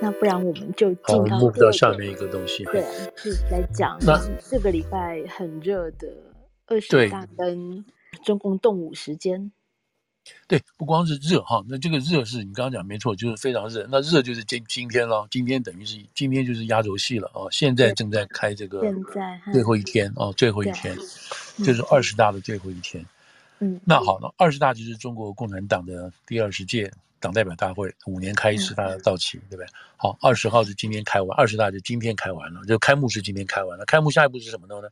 那不然我们就进到目标下面一个东西，对，是来讲那这个礼拜很热的二十大跟中共动武时间。对，不光是热哈，那这个热是你刚刚讲没错，就是非常热。那热就是今今天了，今天等于是今天就是压轴戏了啊！现在正在开这个最后一天哦，最后一天，就是二十大的最后一天。嗯，那好了，二十大就是中国共产党的第二十届党代表大会，五年开一次，它到期，对不对？好，二十号是今天开完，二十大就今天开完了，就开幕是今天开完了，开幕下一步是什么呢？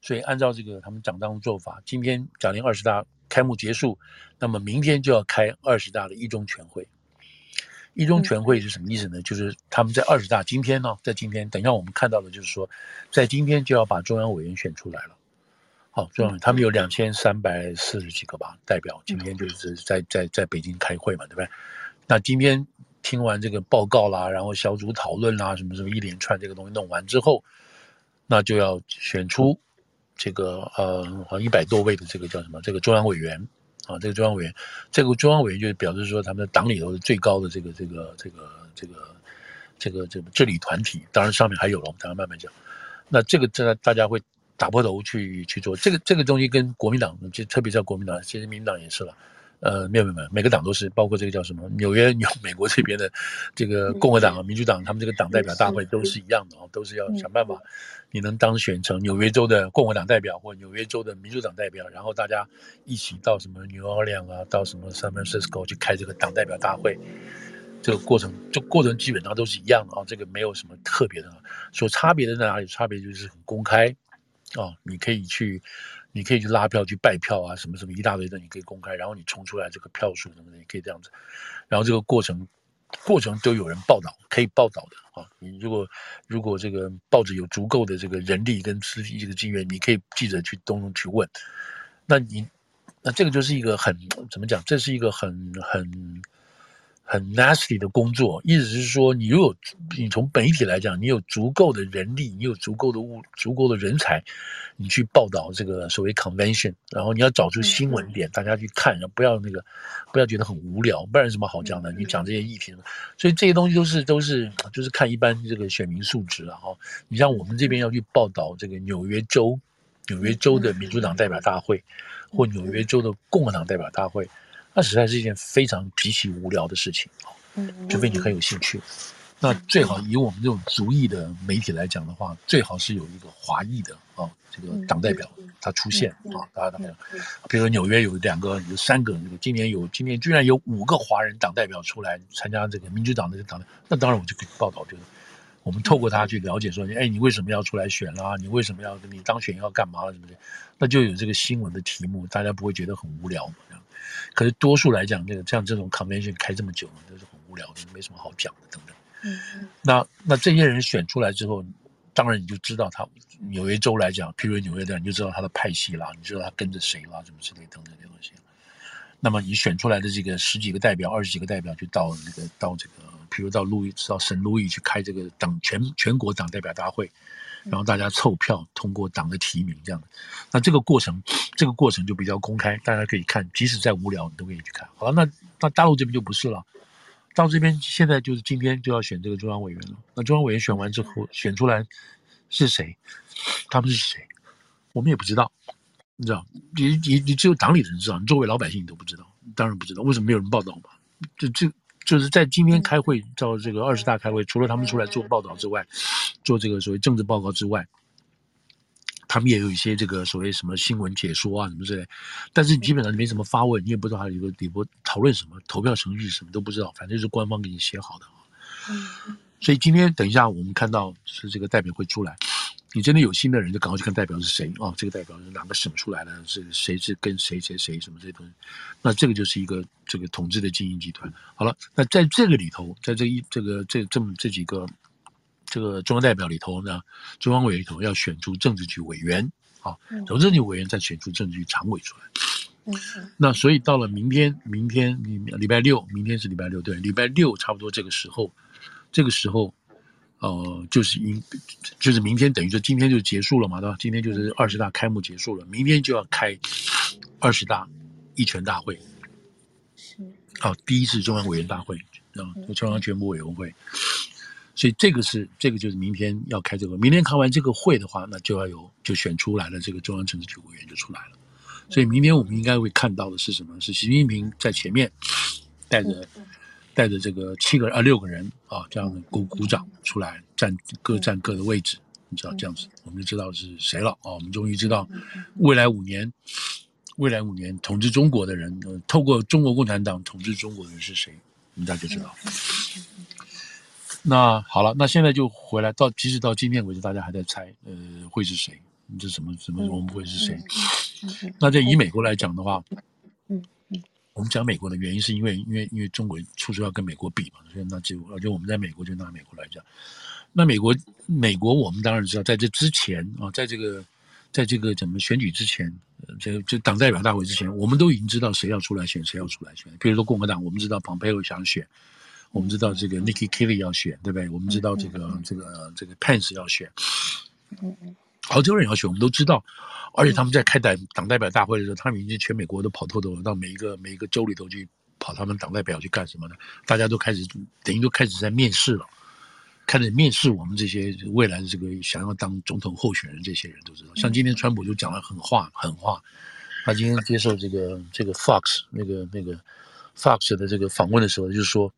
所以按照这个他们党章做法，今天讲令二十大。开幕结束，那么明天就要开二十大的一中全会。一中全会是什么意思呢？就是他们在二十大今天呢，在今天，等一下我们看到的就是说，在今天就要把中央委员选出来了。好，中央他们有两千三百四十几个吧代表，今天就是在在在北京开会嘛，对不对？那今天听完这个报告啦，然后小组讨论啦，什么什么一连串这个东西弄完之后，那就要选出。这个呃，好像一百多位的这个叫什么？这个中央委员啊，这个中央委员，这个中央委员就是表示说他们的党里头的最高的这个这个这个这个这个这个治理团体。当然上面还有了，我们等下慢慢讲。那这个这大家会打破头去去做这个这个东西，跟国民党就特别在国民党，其实民党也是了。呃，没有没有没有，每个党都是，包括这个叫什么纽约 纽美国这边的这个共和党啊、民主党，他们这个党代表大会都是一样的啊，都是要想办法，你能当选成纽约州的共和党代表或纽约州的民主党代表，然后大家一起到什么 New Orleans 啊，到什么 San Francisco 去开这个党代表大会，这个过程，这过程基本上都是一样的啊，这个没有什么特别的，所差别的在哪里？差别就是很公开哦，你可以去。你可以去拉票、去拜票啊，什么什么一大堆的，你可以公开，然后你冲出来这个票数什么的，你可以这样子，然后这个过程过程都有人报道，可以报道的啊。你如果如果这个报纸有足够的这个人力跟资金这个资源，你可以记者去东东去问，那你那这个就是一个很怎么讲？这是一个很很。很 nasty 的工作，意思是说，你如果你从媒体来讲，你有足够的人力，你有足够的物，足够的人才，你去报道这个所谓 convention，然后你要找出新闻点，大家去看，然后不要那个，不要觉得很无聊，不然什么好讲的？你讲这些议题，所以这些东西都是都是就是看一般这个选民素质了哈。你像我们这边要去报道这个纽约州，纽约州的民主党代表大会，或纽约州的共和党代表大会。那实在是一件非常极其无聊的事情，除非你很有兴趣。那最好以我们这种族裔的媒体来讲的话，最好是有一个华裔的啊，这个党代表他出现啊，大家比如说纽约有两个、有三个，这个今年有今年居然有五个华人党代表出来参加这个民主党的党，那当然我就可以报道，就是我们透过他去了解说，哎，你为什么要出来选啦？你为什么要你当选要干嘛了？什么的，那就有这个新闻的题目，大家不会觉得很无聊嘛。可是多数来讲，这个像这种 convention 开这么久，都是很无聊的，没什么好讲的，等等。嗯，那那这些人选出来之后，当然你就知道他纽约州来讲，譬如纽约的，你就知道他的派系啦，你知道他跟着谁啦，什么之类等等这些东西。那么你选出来的这个十几个代表、二十几个代表，就到那个到这个，譬如到路易到圣路易去开这个党全全国党代表大会。然后大家凑票通过党的提名，这样，那这个过程，这个过程就比较公开，大家可以看，即使再无聊，你都可以去看。好了，那那大陆这边就不是了，大陆这边现在就是今天就要选这个中央委员了。那中央委员选完之后，选出来是谁？他们是谁？我们也不知道，你知道？你你你只有党里的人知道，你作为老百姓你都不知道，当然不知道。为什么没有人报道嘛？这这。就是在今天开会，到这个二十大开会，除了他们出来做报道之外，做这个所谓政治报告之外，他们也有一些这个所谓什么新闻解说啊什么之类，但是基本上没什么发问，你也不知道他有个里边讨论什么，投票程序什么都不知道，反正是官方给你写好的。嗯，所以今天等一下我们看到是这个代表会出来。你真的有心的人，就赶快去看代表是谁啊？这个代表是哪个省出来的？是谁是跟谁谁谁什么这些东西？那这个就是一个这个统治的精英集团。好了，那在这个里头，在这一这个这这么这几个这个中央代表里头呢，中央委里头要选出政治局委员啊，从政治局委员再选出政治局常委出来。嗯，那所以到了明天，明天礼拜六，明天是礼拜六，对，礼拜六差不多这个时候，这个时候。呃，就是明，就是明天，等于说今天就结束了嘛，对吧？今天就是二十大开幕结束了，明天就要开二十大一全大会，是，好，第一次中央委员大会，啊，中央全国委员会。所以这个是这个就是明天要开这个，明天开完这个会的话，那就要有就选出来了，这个中央政治局委员就出来了。所以明天我们应该会看到的是什么？是习近平在前面带着带着这个七个啊六个人啊这样的鼓鼓掌出来站各站各的位置，你知道这样子我们就知道是谁了啊！我们终于知道未来五年未来五年统治中国的人，呃，透过中国共产党统治中国的人是谁，我们大家就知道。那好了，那现在就回来到，即使到今天为止，大家还在猜，呃，会是谁？这什么什么？我们不会是谁？那在以美国来讲的话，我们讲美国的原因是因为，因为因为中国处处要跟美国比嘛，所以那就而且我们在美国就拿美国来讲，那美国美国我们当然知道，在这之前啊，在这个在这个怎么选举之前，这个这党代表大会之前，我们都已经知道谁要出来选，谁要出来选。比如说共和党，我们知道蓬佩奥想选。我们知道这个 Nikki Haley 要选，对不对？我们知道这个、嗯、这个这个 Pence 要选，嗯嗯，好多人要选，我们都知道。而且他们在开党党代表大会的时候，他们已经全美国都跑透透了，到每一个每一个州里头去跑他们党代表去干什么呢？大家都开始等于都开始在面试了，开始面试我们这些未来的这个想要当总统候选人，这些人都知道。像今天川普就讲了狠话，狠话。他今天接受这个这个 Fox 那个那个。Fox 的这个访问的时候，就是说，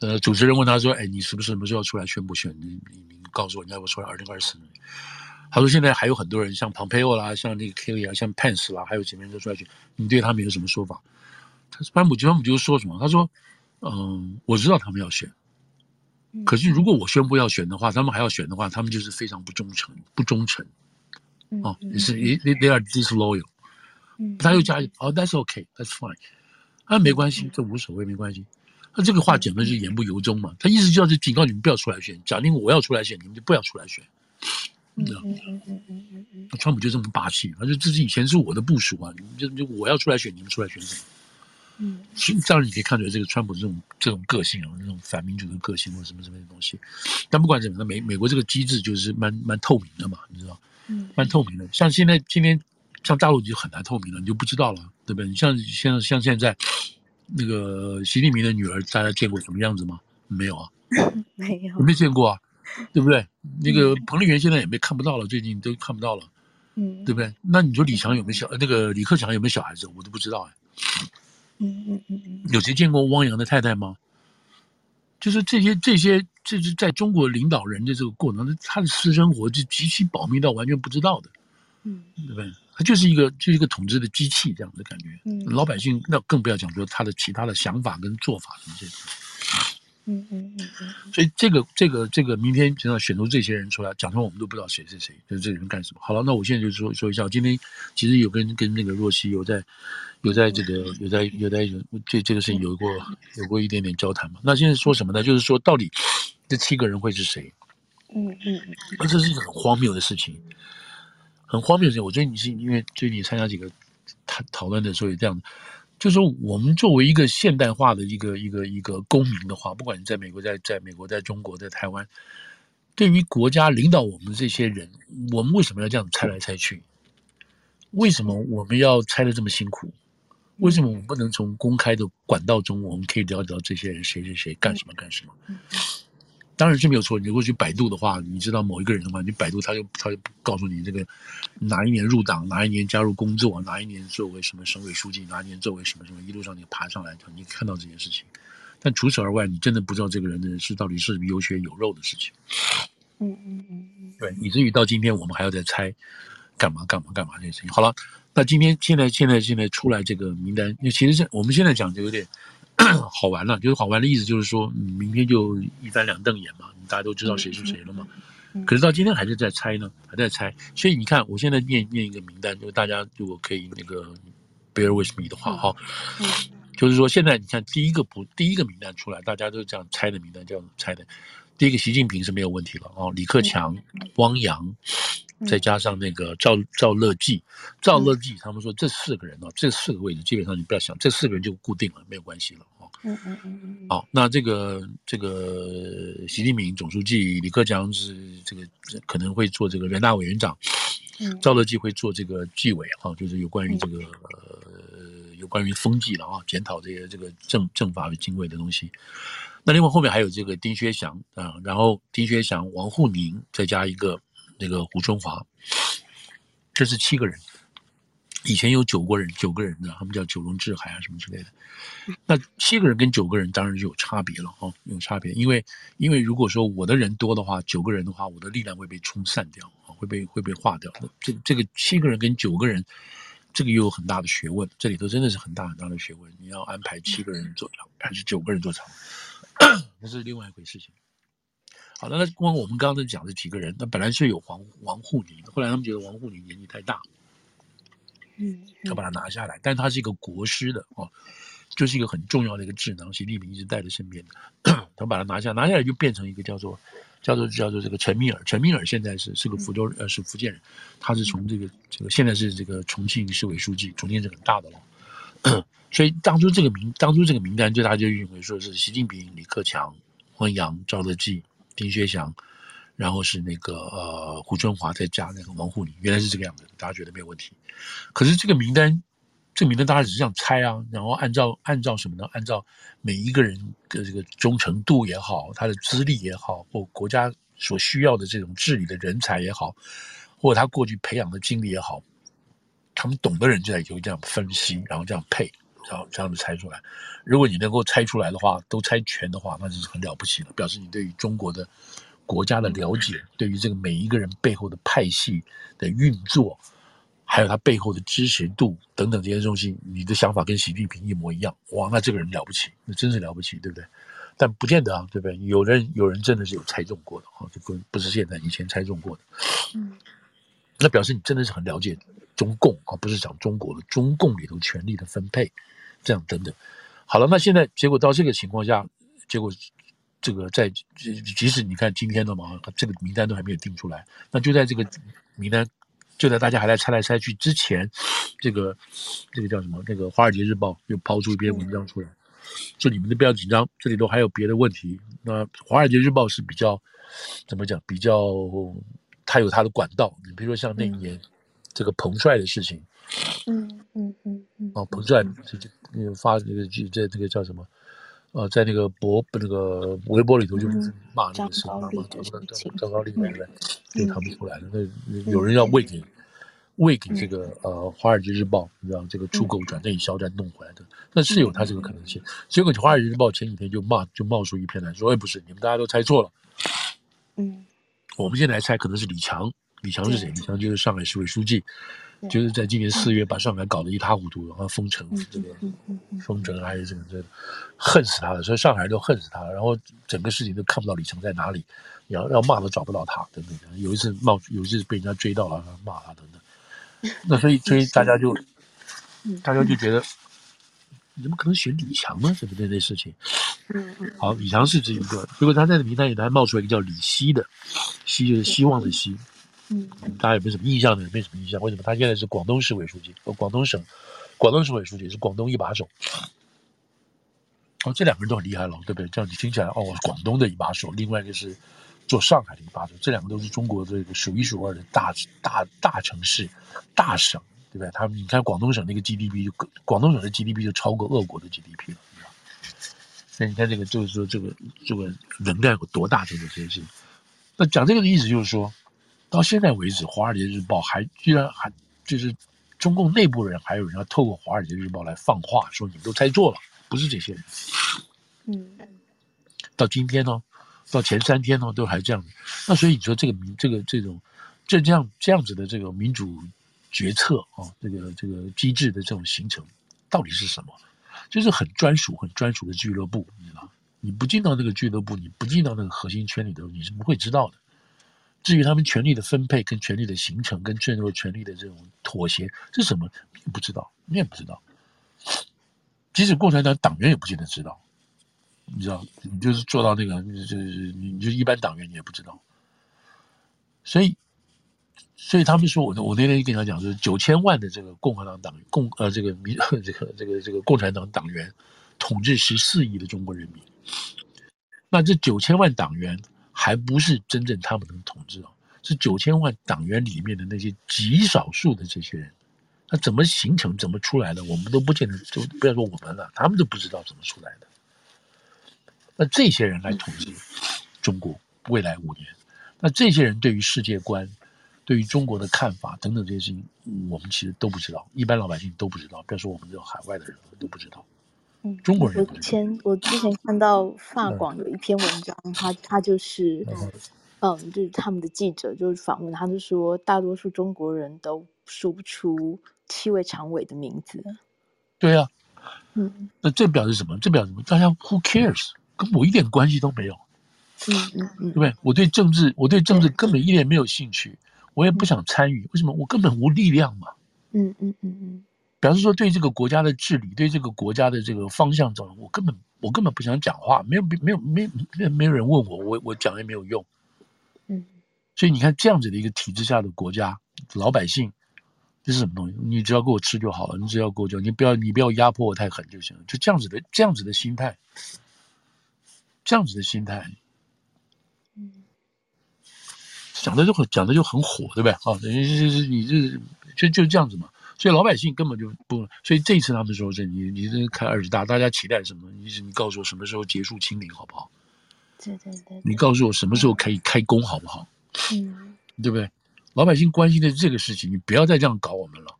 呃，主持人问他说：“哎，你是不是什么时候要出来宣布选？你你你告诉我，你要不要出来二零二四年？”他说：“现在还有很多人，像 Pompeo 啦，像那个 Kelly 啊，像 Pence 啦，还有几个人都出来选。你对他们有什么说法？”他说：“川普川普就说什么？他说：‘嗯，我知道他们要选，可是如果我宣布要选的话，他们还要选的话，他们就是非常不忠诚，不忠诚。哦，也是 they are disloyal。’他又加一句：‘哦，That's okay, that's fine。’啊，没关系，这无所谓，没关系。他这个话讲的是言不由衷嘛，他意思就是警告你们不要出来选。假定我要出来选，你们就不要出来选，你知道吗？嗯嗯嗯嗯。川普就这么霸气，他说这是以前是我的部署啊，就就我要出来选，你们出来选什么？嗯，这样你可以看出来这个川普这种这种个性啊，那种反民主的个性或什么什么的东西。但不管怎么样，美美国这个机制就是蛮蛮透明的嘛，你知道？嗯，蛮透明的。像现在今天。像大陆就很难透明了，你就不知道了，对不对？你像像像现在，那个习近平的女儿，大家见过什么样子吗？没有啊，没有，我没见过啊，对不对？那个彭丽媛现在也没看不到了，最近都看不到了，嗯，对不对？那你说李强有没有小？那个李克强有没有小孩子？我都不知道哎，嗯嗯嗯嗯，有谁见过汪洋的太太吗？就是这些这些，这是在中国领导人的这个过程，他的私生活就极其保密到完全不知道的，嗯，对不对？他就是一个就是一个统治的机器这样的感觉，嗯，老百姓那更不要讲说他的其他的想法跟做法什么这些东西，嗯嗯嗯嗯，所以这个这个这个明天就要选出这些人出来，讲出我们都不知道谁是谁，就是这个人干什么。好了，那我现在就说说一下，我今天其实有跟跟那个若曦有在有在这个有在有在有这这个事情有过有过一点点交谈嘛。那现在说什么呢？就是说到底这七个人会是谁？嗯嗯嗯，那这是一个很荒谬的事情。很荒谬的事情，我觉得你是因为最近参加几个讨讨论的时候也这样，就是我们作为一个现代化的一个一个一个公民的话，不管你在美国、在在美国、在中国、在台湾，对于国家领导我们这些人，我们为什么要这样猜来猜去？为什么我们要猜得这么辛苦？为什么我们不能从公开的管道中，我们可以了解到这些人谁谁谁干什么干什么？当然是没有错。你如果去百度的话，你知道某一个人的话，你百度他就他就告诉你这个哪一年入党，哪一年加入工作，哪一年作为什么省委书记，哪一年作为什么什么，一路上你爬上来，你看到这件事情。但除此而外，你真的不知道这个人的是到底是有血有肉的事情。嗯嗯嗯嗯，对，以至于到今天我们还要再猜干嘛干嘛干嘛这些事情。好了，那今天现在现在现在出来这个名单，那其实是我们现在讲就有点。好玩了，就是好玩的意思，就是说，明天就一翻两瞪眼嘛，大家都知道谁是谁了嘛。可是到今天还是在猜呢，还在猜。所以你看，我现在念念一个名单，就是大家如果可以那个 bear with me 的话，哈，就是说现在你看第一个不第一个名单出来，大家都这样猜的名单，这样猜的。第一个习近平是没有问题了哦，李克强、汪洋。再加上那个赵赵乐际，赵乐际，他们说这四个人啊，这四个位置基本上你不要想，这四个人就固定了，没有关系了啊。嗯嗯嗯嗯。好，那这个这个习近平总书记，李克强是这个可能会做这个人大委员长，赵乐际会做这个纪委哈，就是有关于这个呃有关于风纪了啊，检讨这些这个政政法与经纬的东西。那另外后面还有这个丁薛祥啊，然后丁薛祥、王沪宁，再加一个那个胡春华，这是七个人。以前有九个人，九个人的，他们叫九龙治海啊什么之类的。那七个人跟九个人当然就有差别了哦，有差别。因为因为如果说我的人多的话，九个人的话，我的力量会被冲散掉，会被会被化掉。这这个七个人跟九个人，这个又有很大的学问，这里头真的是很大很大的学问。你要安排七个人做场，还是九个人做场，那是另外一回事情。好了，那光我们刚才讲的几个人，那本来是有王王沪宁，后来他们觉得王沪宁年纪太大。嗯，要把他拿下来，但他是一个国师的哦，就是一个很重要的一个智囊，习近平一直带在身边的。他把他拿下，拿下来就变成一个叫做叫做叫做这个陈敏尔。陈敏尔现在是是个福州呃是福建人，他是从这个这个现在是这个重庆市委书记，重庆是很大的了。所以当初这个名当初这个名单，就大家就认为说是习近平、李克强、汪洋、赵乐际、丁薛祥。然后是那个呃胡春华再加那个王沪宁，原来是这个样子，大家觉得没有问题。可是这个名单，这名单大家只是这样猜啊，然后按照按照什么呢？按照每一个人的这个忠诚度也好，他的资历也好，或国家所需要的这种治理的人才也好，或者他过去培养的经历也好，他们懂的人就在就这样分析，然后这样配，然后这样子猜出来。如果你能够猜出来的话，都猜全的话，那就是很了不起了，表示你对于中国的。国家的了解，对于这个每一个人背后的派系的运作，还有他背后的支持度等等这些东西，你的想法跟习近平一模一样，哇，那这个人了不起，那真是了不起，对不对？但不见得啊，对不对？有人有人真的是有猜中过的啊，这不不是现在，以前猜中过的，嗯，那表示你真的是很了解中共啊，不是讲中国的中共里头权力的分配，这样等等。好了，那现在结果到这个情况下，结果。这个在即使你看今天的嘛，这个名单都还没有定出来，那就在这个名单就在大家还在猜来猜去之前，这个这个叫什么？那个《华尔街日报》又抛出一篇文章出来，说你们都不要紧张，这里头还有别的问题。那《华尔街日报》是比较怎么讲？比较它有它的管道。你比如说像那一年这个彭帅的事情，嗯嗯嗯嗯，哦，彭帅这这那个发那个这这个叫什么？呃，在那个博那个微博里头，就骂那个谁，骂骂张张高丽，对不对？就他们出来了。那有人要喂给喂给这个呃《华尔街日报》，你知道这个出口转内销再弄回来的，那是有他这个可能性。结果《华尔街日报》前几天就骂，就冒出一篇来说：“哎，不是，你们大家都猜错了。”嗯，我们现在来猜，可能是李强。李强是谁？李强就是上海市委书记。就是在今年四月把上海搞得一塌糊涂，然后封城，这个封城还是这个这个，恨死他了，所以上海人都恨死他了。然后整个事情都看不到李强在哪里，要要骂都找不到他等等。有一次冒，有一次被人家追到了，骂他等等。那所以所以大家就大家就觉得，你怎么可能选李强呢？对不对？这事情。好，李强是这一个，结果他在名单里他还冒出来一个叫李希的，希就是希望的希。嗯，大家也没什么印象的，没什么印象。为什么他现在是广东市委书记？广东省，广东省委书记是广东一把手。哦，这两个人都很厉害了，对不对？这样你听起来，哦，广东的一把手，另外一个是做上海的一把手，这两个都是中国这个数一数二的大大大城市、大省，对不对？他们你看广东省那个 GDP 就，广东省的 GDP 就超过俄国的 GDP 了，对吧？那你看这个，就是说这个这个能量有多大，这个这些事情。那讲这个的意思就是说。到现在为止，《华尔街日报》还居然还就是中共内部人还有人要透过《华尔街日报》来放话，说你们都猜错了，不是这些人。嗯，到今天呢，到前三天呢，都还这样子。那所以你说这个民这个这种这这样这样子的这个民主决策啊，这个这个机制的这种形成，到底是什么？就是很专属、很专属的俱乐部，你知道？你不进到那个俱乐部，你不进到那个核心圈里头，你是不会知道的。至于他们权力的分配、跟权力的形成、跟最后权力的这种妥协是什么，不知道，你也不知道。即使共产党党员也不见得知道，你知道，你就是做到那个，就是你就一般党员你也不知道。所以，所以他们说，我我那天跟他讲，就是九千万的这个共和党党共呃这个民 这个这个这个共产党党员统治十四亿的中国人民，那这九千万党员。还不是真正他们能统治哦，是九千万党员里面的那些极少数的这些人，他怎么形成、怎么出来的，我们都不见得，就不要说我们了，他们都不知道怎么出来的。那这些人来统治中国未来五年，那这些人对于世界观、对于中国的看法等等这些事情，我们其实都不知道，一般老百姓都不知道，不要说我们这种海外的人都不知道。嗯，中国人。我之前我之前看到法广有一篇文章，嗯、他他就是，嗯，嗯，就是他们的记者就是访问，他就说大多数中国人都说不出七位常委的名字。对啊，嗯，那这表示什么？这表示什么？大家 Who cares？跟我一点关系都没有。嗯嗯嗯，对不对？我对政治，我对政治根本一点没有兴趣，我也不想参与。为什么？我根本无力量嘛。嗯嗯嗯嗯。表示说，对这个国家的治理，对这个国家的这个方向走，我根本我根本不想讲话，没有没有没有没有没有人问我，我我讲也没有用。嗯，所以你看这样子的一个体制下的国家，老百姓这是什么东西？你只要给我吃就好了，你只要给我就，你不要你不要压迫我太狠就行了，就这样子的这样子的心态，这样子的心态，嗯，讲的就很讲的就很火，对不对？啊，等于是你这就就这样子嘛。所以老百姓根本就不，所以这一次他们说这你你这开二十大，大家期待什么？你是你告诉我什么时候结束清零好不好？对对对。你告诉我什么时候可以开工好不好？嗯，对不对？老百姓关心的是这个事情，你不要再这样搞我们了。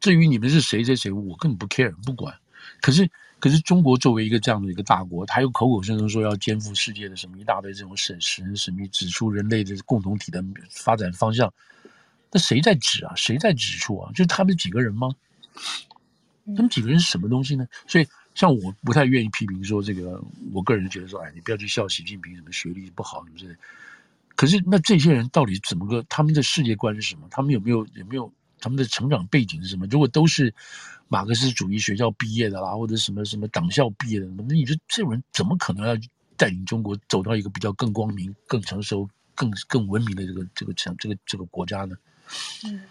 至于你们是谁谁谁，我根本不 care 不管。可是可是中国作为一个这样的一个大国，他又口口声声说要肩负世界的什么一大堆这种审时神秘指出人类的共同体的发展方向。那谁在指啊？谁在指出啊？就是他们几个人吗？他们几个人是什么东西呢？所以，像我不太愿意批评说这个，我个人觉得说，哎，你不要去笑习近平什么学历不好什么之类。可是，那这些人到底怎么个？他们的世界观是什么？他们有没有有没有他们的成长背景是什么？如果都是马克思主义学校毕业的啦，或者什么什么党校毕业的，那你说这种人怎么可能要带领中国走到一个比较更光明、更成熟、更更文明的这个这个强这个这个国家呢？嗯，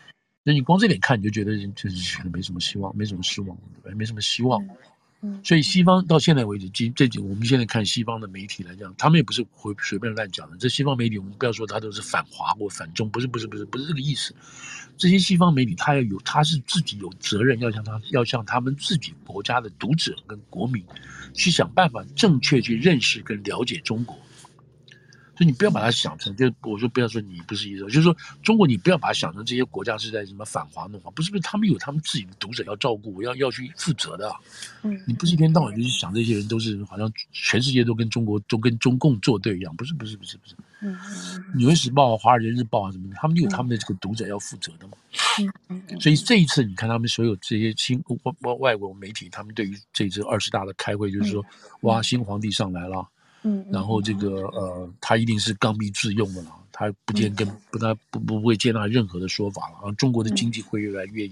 那你光这点看，你就觉得就是没什么希望，没什么失望，对吧？没什么希望。嗯，嗯，所以西方到现在为止，今这几我们现在看西方的媒体来讲，他们也不是会随便乱讲的。这西方媒体，我们不要说他都是反华或反中，不是，不是，不是，不是这个意思。这些西方媒体，他要有，他是自己有责任，要向他，要向他们自己国家的读者跟国民，去想办法正确去认识跟了解中国。所以你不要把它想成，就我说不要说你不是意思，就是说中国你不要把它想成这些国家是在什么反华弄华，不是不是，他们有他们自己的读者要照顾，要要去负责的。嗯，你不是一天到晚就去想这些人都是好像全世界都跟中国都跟中共作对一样，不是不是不是不是。嗯，纽约时报啊、华尔街日报啊什么的，他们就有他们的这个读者要负责的嘛。嗯嗯。所以这一次你看他们所有这些新外外外国媒体，他们对于这次二十大的开会，就是说哇，新皇帝上来了。嗯，然后这个呃，他一定是刚愎自用的了，他不见跟不他不不不会接纳任何的说法了。然后中国的经济会越来越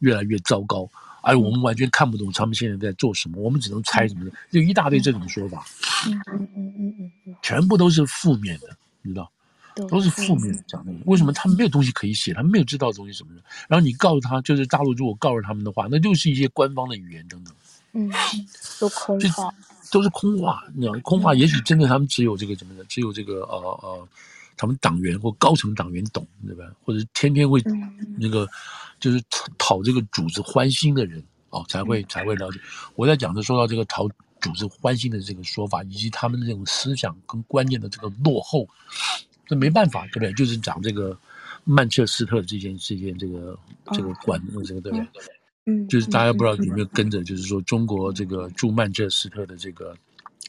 越来越糟糕，而我们完全看不懂他们现在在做什么，我们只能猜什么的，就一大堆这种说法。嗯嗯嗯嗯嗯，全部都是负面的，你知道，都是负面的讲的。为什么他们没有东西可以写，他们没有知道东西什么的？然后你告诉他，就是大陆如果告诉他们的话，那就是一些官方的语言等等。嗯，都空话。都是空话，你知道，空话也许真的他们只有这个怎么的，只有这个呃呃，他们党员或高层党员懂，对吧？或者天天会那个就是讨这个主子欢心的人哦，才会才会了解。我在讲的说到这个讨主子欢心的这个说法，以及他们的这种思想跟观念的这个落后，这没办法，对不对？就是讲这个曼彻斯特这件这件这个这个管这个对不对？嗯，就是大家不知道有没有跟着，就是说中国这个驻曼彻斯特的这个，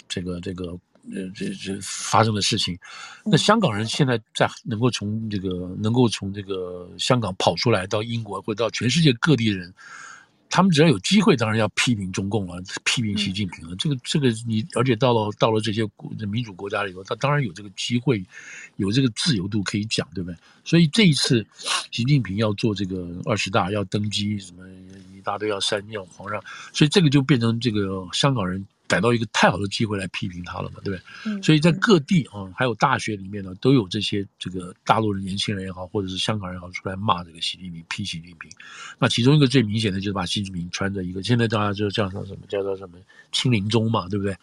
这个这个呃这这发生的事情，那香港人现在在能够从这个能够从这个香港跑出来到英国或者到全世界各地的人。他们只要有机会，当然要批评中共了，批评习近平了。这个这个你，而且到了到了这些民主国家里头，他当然有这个机会，有这个自由度可以讲，对不对？所以这一次，习近平要做这个二十大，要登基，什么一大家都要删掉皇上，所以这个就变成这个香港人。逮到一个太好的机会来批评他了嘛，对不对？嗯，所以在各地啊，还有大学里面呢，都有这些这个大陆的年轻人也好，或者是香港人也好，出来骂这个习近平，批习近平。那其中一个最明显的就是把习近平穿着一个，现在大家就叫他什么，叫做什么清零宗嘛，对不对？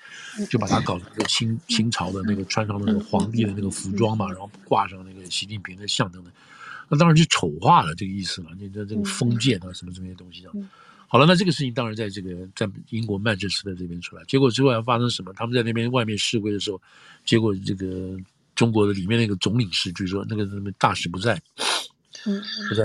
就把他搞成一个清清朝的那个穿上那个皇帝的那个服装嘛，然后挂上那个习近平的像等等，那当然就丑化了这个意思了，你这这个封建啊什么这些东西啊。好了，那这个事情当然在这个在英国曼彻斯特这边出来，结果之后要发生什么？他们在那边外面示威的时候，结果这个中国的里面那个总领事，据说那个什么大使不在。嗯，不在，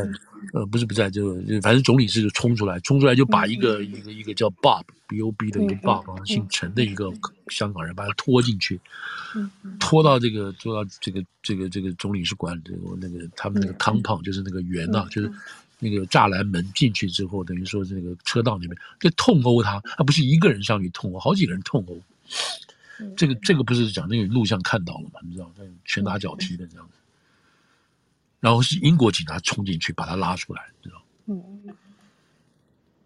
呃，不是不在，就反正总理是就冲出来，冲出来就把一个、嗯、一个一个叫 Bob B O B 的一个 Bob，、嗯、姓陈的一个香港人，把他拖进去，嗯，拖到这个拖到这个这个这个总领事馆这个那个他们那个 compound、嗯、就是那个圆呐、啊，就是那个栅栏门进去之后，等于说是那个车道那边就痛殴他，他不是一个人上去痛殴，好几个人痛殴，这个这个不是讲那个录像看到了嘛？你知道，拳打脚踢的这样子。然后是英国警察冲进去把他拉出来，知道？嗯，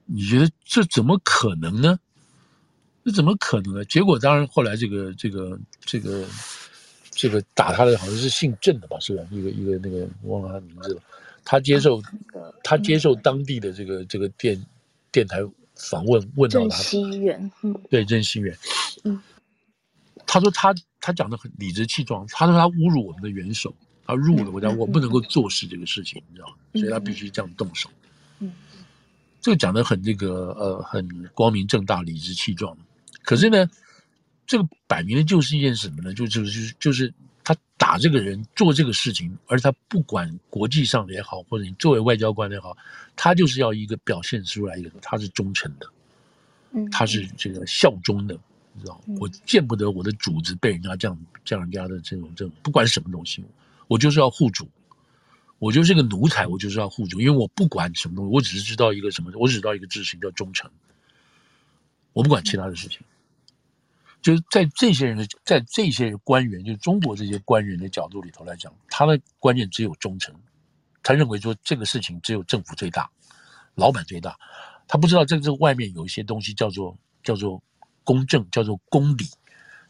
你觉得这怎么可能呢？这怎么可能呢？结果当然后来这个这个这个这个打他的好像是姓郑的吧，是吧？一个一个那个忘了他名字了。他接受他接受当地的这个这个电电台访问，问到他。西元，嗯，对，郑西元，嗯，他说他他讲的很理直气壮，他说他侮辱我们的元首。他入了我家，我不能够坐视这个事情，你知道吗？所以他必须这样动手。嗯，这个讲的很这个呃，很光明正大、理直气壮。可是呢，这个摆明的就是一件什么呢？就就是就是就是他打这个人做这个事情，而他不管国际上的也好，或者你作为外交官也好，他就是要一个表现出来一个他是忠诚的，嗯，他是这个效忠的，你知道吗？我见不得我的主子被人家这样这样人家的这种这种，不管什么东西。我就是要护主，我就是个奴才，我就是要护主，因为我不管什么东西，我只是知道一个什么，我只知道一个知识叫忠诚，我不管其他的事情。就是在这些人的，在这些官员，就是中国这些官员的角度里头来讲，他的观念只有忠诚，他认为说这个事情只有政府最大，老板最大，他不知道这这外面有一些东西叫做叫做公正，叫做公理，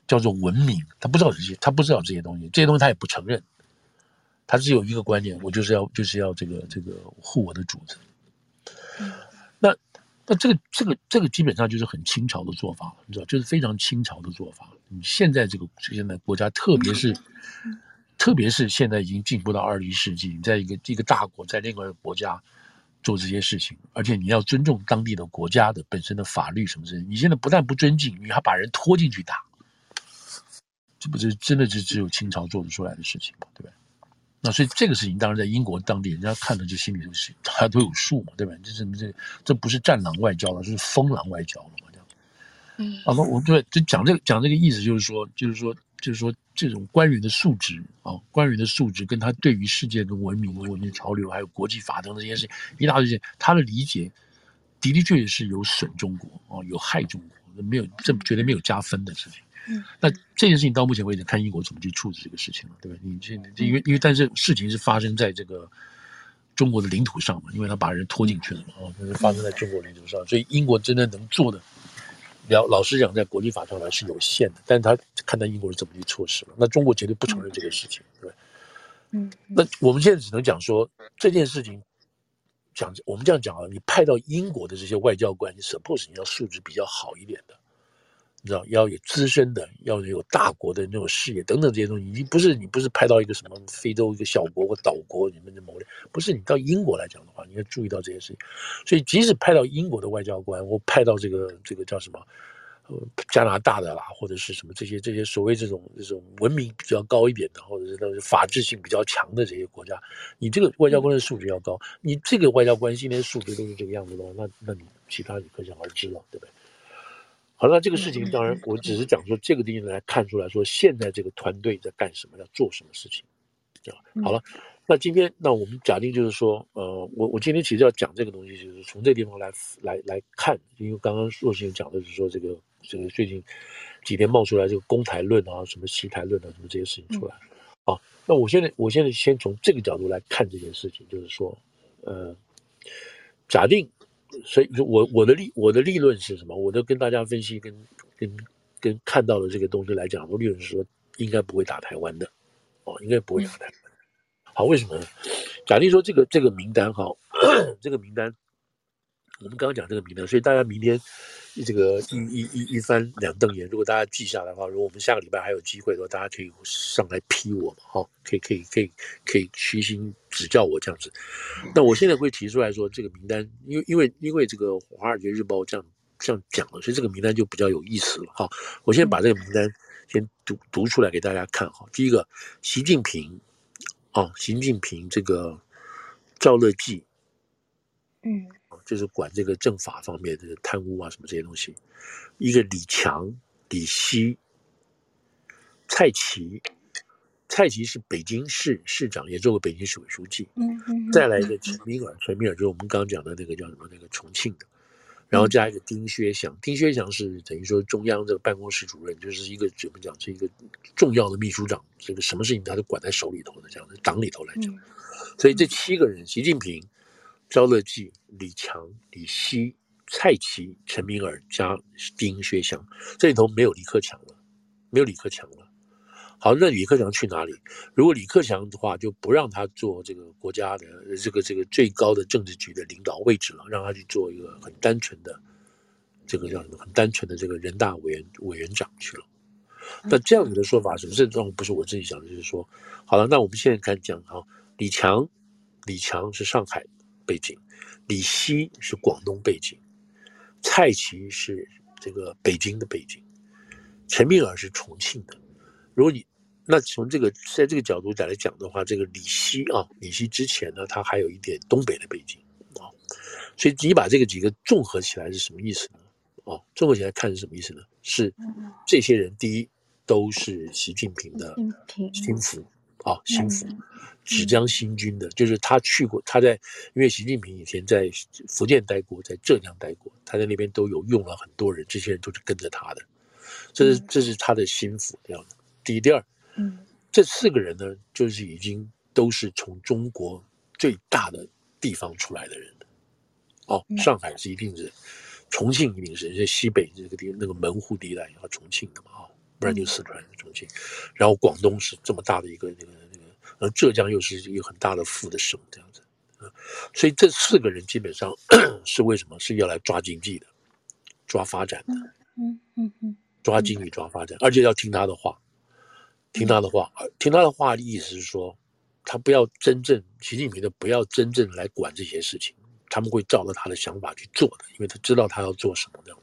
叫做文明，他不知道这些，他不知道这些东西，这些东西他也不承认。他只有一个观念，我就是要就是要这个这个护我的主子。那那这个这个这个基本上就是很清朝的做法，你知道，就是非常清朝的做法。你现在这个现在国家，特别是特别是现在已经进步到二十一世纪，你在一个一个大国在另外一个国家做这些事情，而且你要尊重当地的国家的本身的法律什么之类，你现在不但不尊敬，你还把人拖进去打，这不是真的是只有清朝做得出来的事情吗？对不对？那所以这个事情当然在英国当地人家看的就心里就是大家都有数嘛，对吧？这是这这不是战狼外交了，这是疯狼外交了嘛？这样。嗯。啊，那我对就讲这个讲这个意思就是说，就是说，就是说这种官员的素质啊，官员的素质跟他对于世界的文明、文明潮流还有国际法等等这些事情一大堆，他的理解的的确确是有损中国啊，有害中国，没有这绝对没有加分的事情。嗯，那这件事情到目前为止，看英国怎么去处置这个事情了，对吧？你现在因为因为但是事情是发生在这个中国的领土上嘛，因为他把人拖进去了嘛，啊，就是发生在中国领土上，所以英国真的能做的，老老实讲，在国际法上来是有限的。但是他看到英国是怎么去措施了，那中国绝对不承认这个事情，对吧？嗯，那我们现在只能讲说这件事情，讲我们这样讲啊，你派到英国的这些外交官，你 suppose 你要素质比较好一点的。你知道要有资深的，要有大国的那种视野等等这些东西，你不是你不是派到一个什么非洲一个小国或岛国，你们的谋略不是你到英国来讲的话，你要注意到这些事情。所以即使派到英国的外交官，或派到这个这个叫什么，呃，加拿大的啦，或者是什么这些这些所谓这种这种文明比较高一点的，或者是那种法治性比较强的这些国家，你这个外交官的素质要高，你这个外交官今天素质都是这个样子的话，那那你其他你可想而知了，对不对？好了，那这个事情当然，我只是讲说这个地方来看出来说，现在这个团队在干什么，要做什么事情，对吧？好了，那今天那我们假定就是说，呃，我我今天其实要讲这个东西，就是从这个地方来来来看，因为刚刚若星讲的是说这个这个最近几天冒出来这个公台论啊，什么西台论啊，什么这些事情出来，啊，那我现在我现在先从这个角度来看这件事情，就是说，呃，假定。所以，我我的利我的利润是什么？我都跟大家分析，跟跟跟看到的这个东西来讲，我利润是说，应该不会打台湾的，哦，应该不会打台湾。好，为什么呢？假定说这个这个名单哈，这个名单，我们刚刚讲这个名单，所以大家明天这个一一一一翻两瞪眼，如果大家记下来的话，如果我们下个礼拜还有机会的话，大家可以上来批我嘛，哈，可以可以可以可以虚心指教我这样子。那我现在会提出来说，这个名单，因为因为因为这个《华尔街日报》这样这样讲了，所以这个名单就比较有意思了哈。我先把这个名单先读读出来给大家看哈。第一个，习近平，啊，习近平这个赵乐际，嗯，就是管这个政法方面的贪污啊什么这些东西。一个李强、李希、蔡奇。蔡奇是北京市市长，也做过北京市委书记。嗯嗯。再来一个陈敏尔，陈敏尔就是我们刚刚讲的那个叫什么那个重庆的，然后加一个丁薛祥，丁薛祥是等于说中央这个办公室主任，就是一个怎么讲是一个重要的秘书长，这个什么事情他都管在手里头的这样的党里头来讲。所以这七个人：习近平、赵乐际、李强、李希、蔡奇、陈明尔加丁薛祥，这里头没有李克强了，没有李克强了。好，那李克强去哪里？如果李克强的话，就不让他做这个国家的这个这个最高的政治局的领导位置了，让他去做一个很单纯的这个叫什么？很单纯的这个人大委员委员长去了。那这样子的说法，什么症状？不是我自己想的，就是说，好了，那我们现在开始讲啊。李强，李强是上海背景，李希是广东背景，蔡奇是这个北京的背景，陈敏尔是重庆的。如果你那从这个在这个角度再来讲的话，这个李希啊，李希之前呢，他还有一点东北的背景啊，所以你把这个几个综合起来是什么意思呢？哦，综合起来看是什么意思呢？是这些人第一都是习近平的心腹啊，心腹，芷江新军的，就是他去过，他在因为习近平以前在福建待过，在浙江待过，他在那边都有用了很多人，这些人都是跟着他的，这是这是他的心腹这样的。第一、第二。嗯，这四个人呢，就是已经都是从中国最大的地方出来的人哦，上海是一定是，重庆一定是，这西北这个地那个门户地带要重庆的嘛啊，不然就四川是重庆。然后广东是这么大的一个那个那个，而浙江又是一个很大的副的省这样子，所以这四个人基本上 是为什么是要来抓经济的，抓发展的，嗯嗯嗯，抓经济抓发展，而且要听他的话。听他的话，听他的话的意思是说，他不要真正习近平的不要真正来管这些事情，他们会照着他的想法去做的，因为他知道他要做什么这。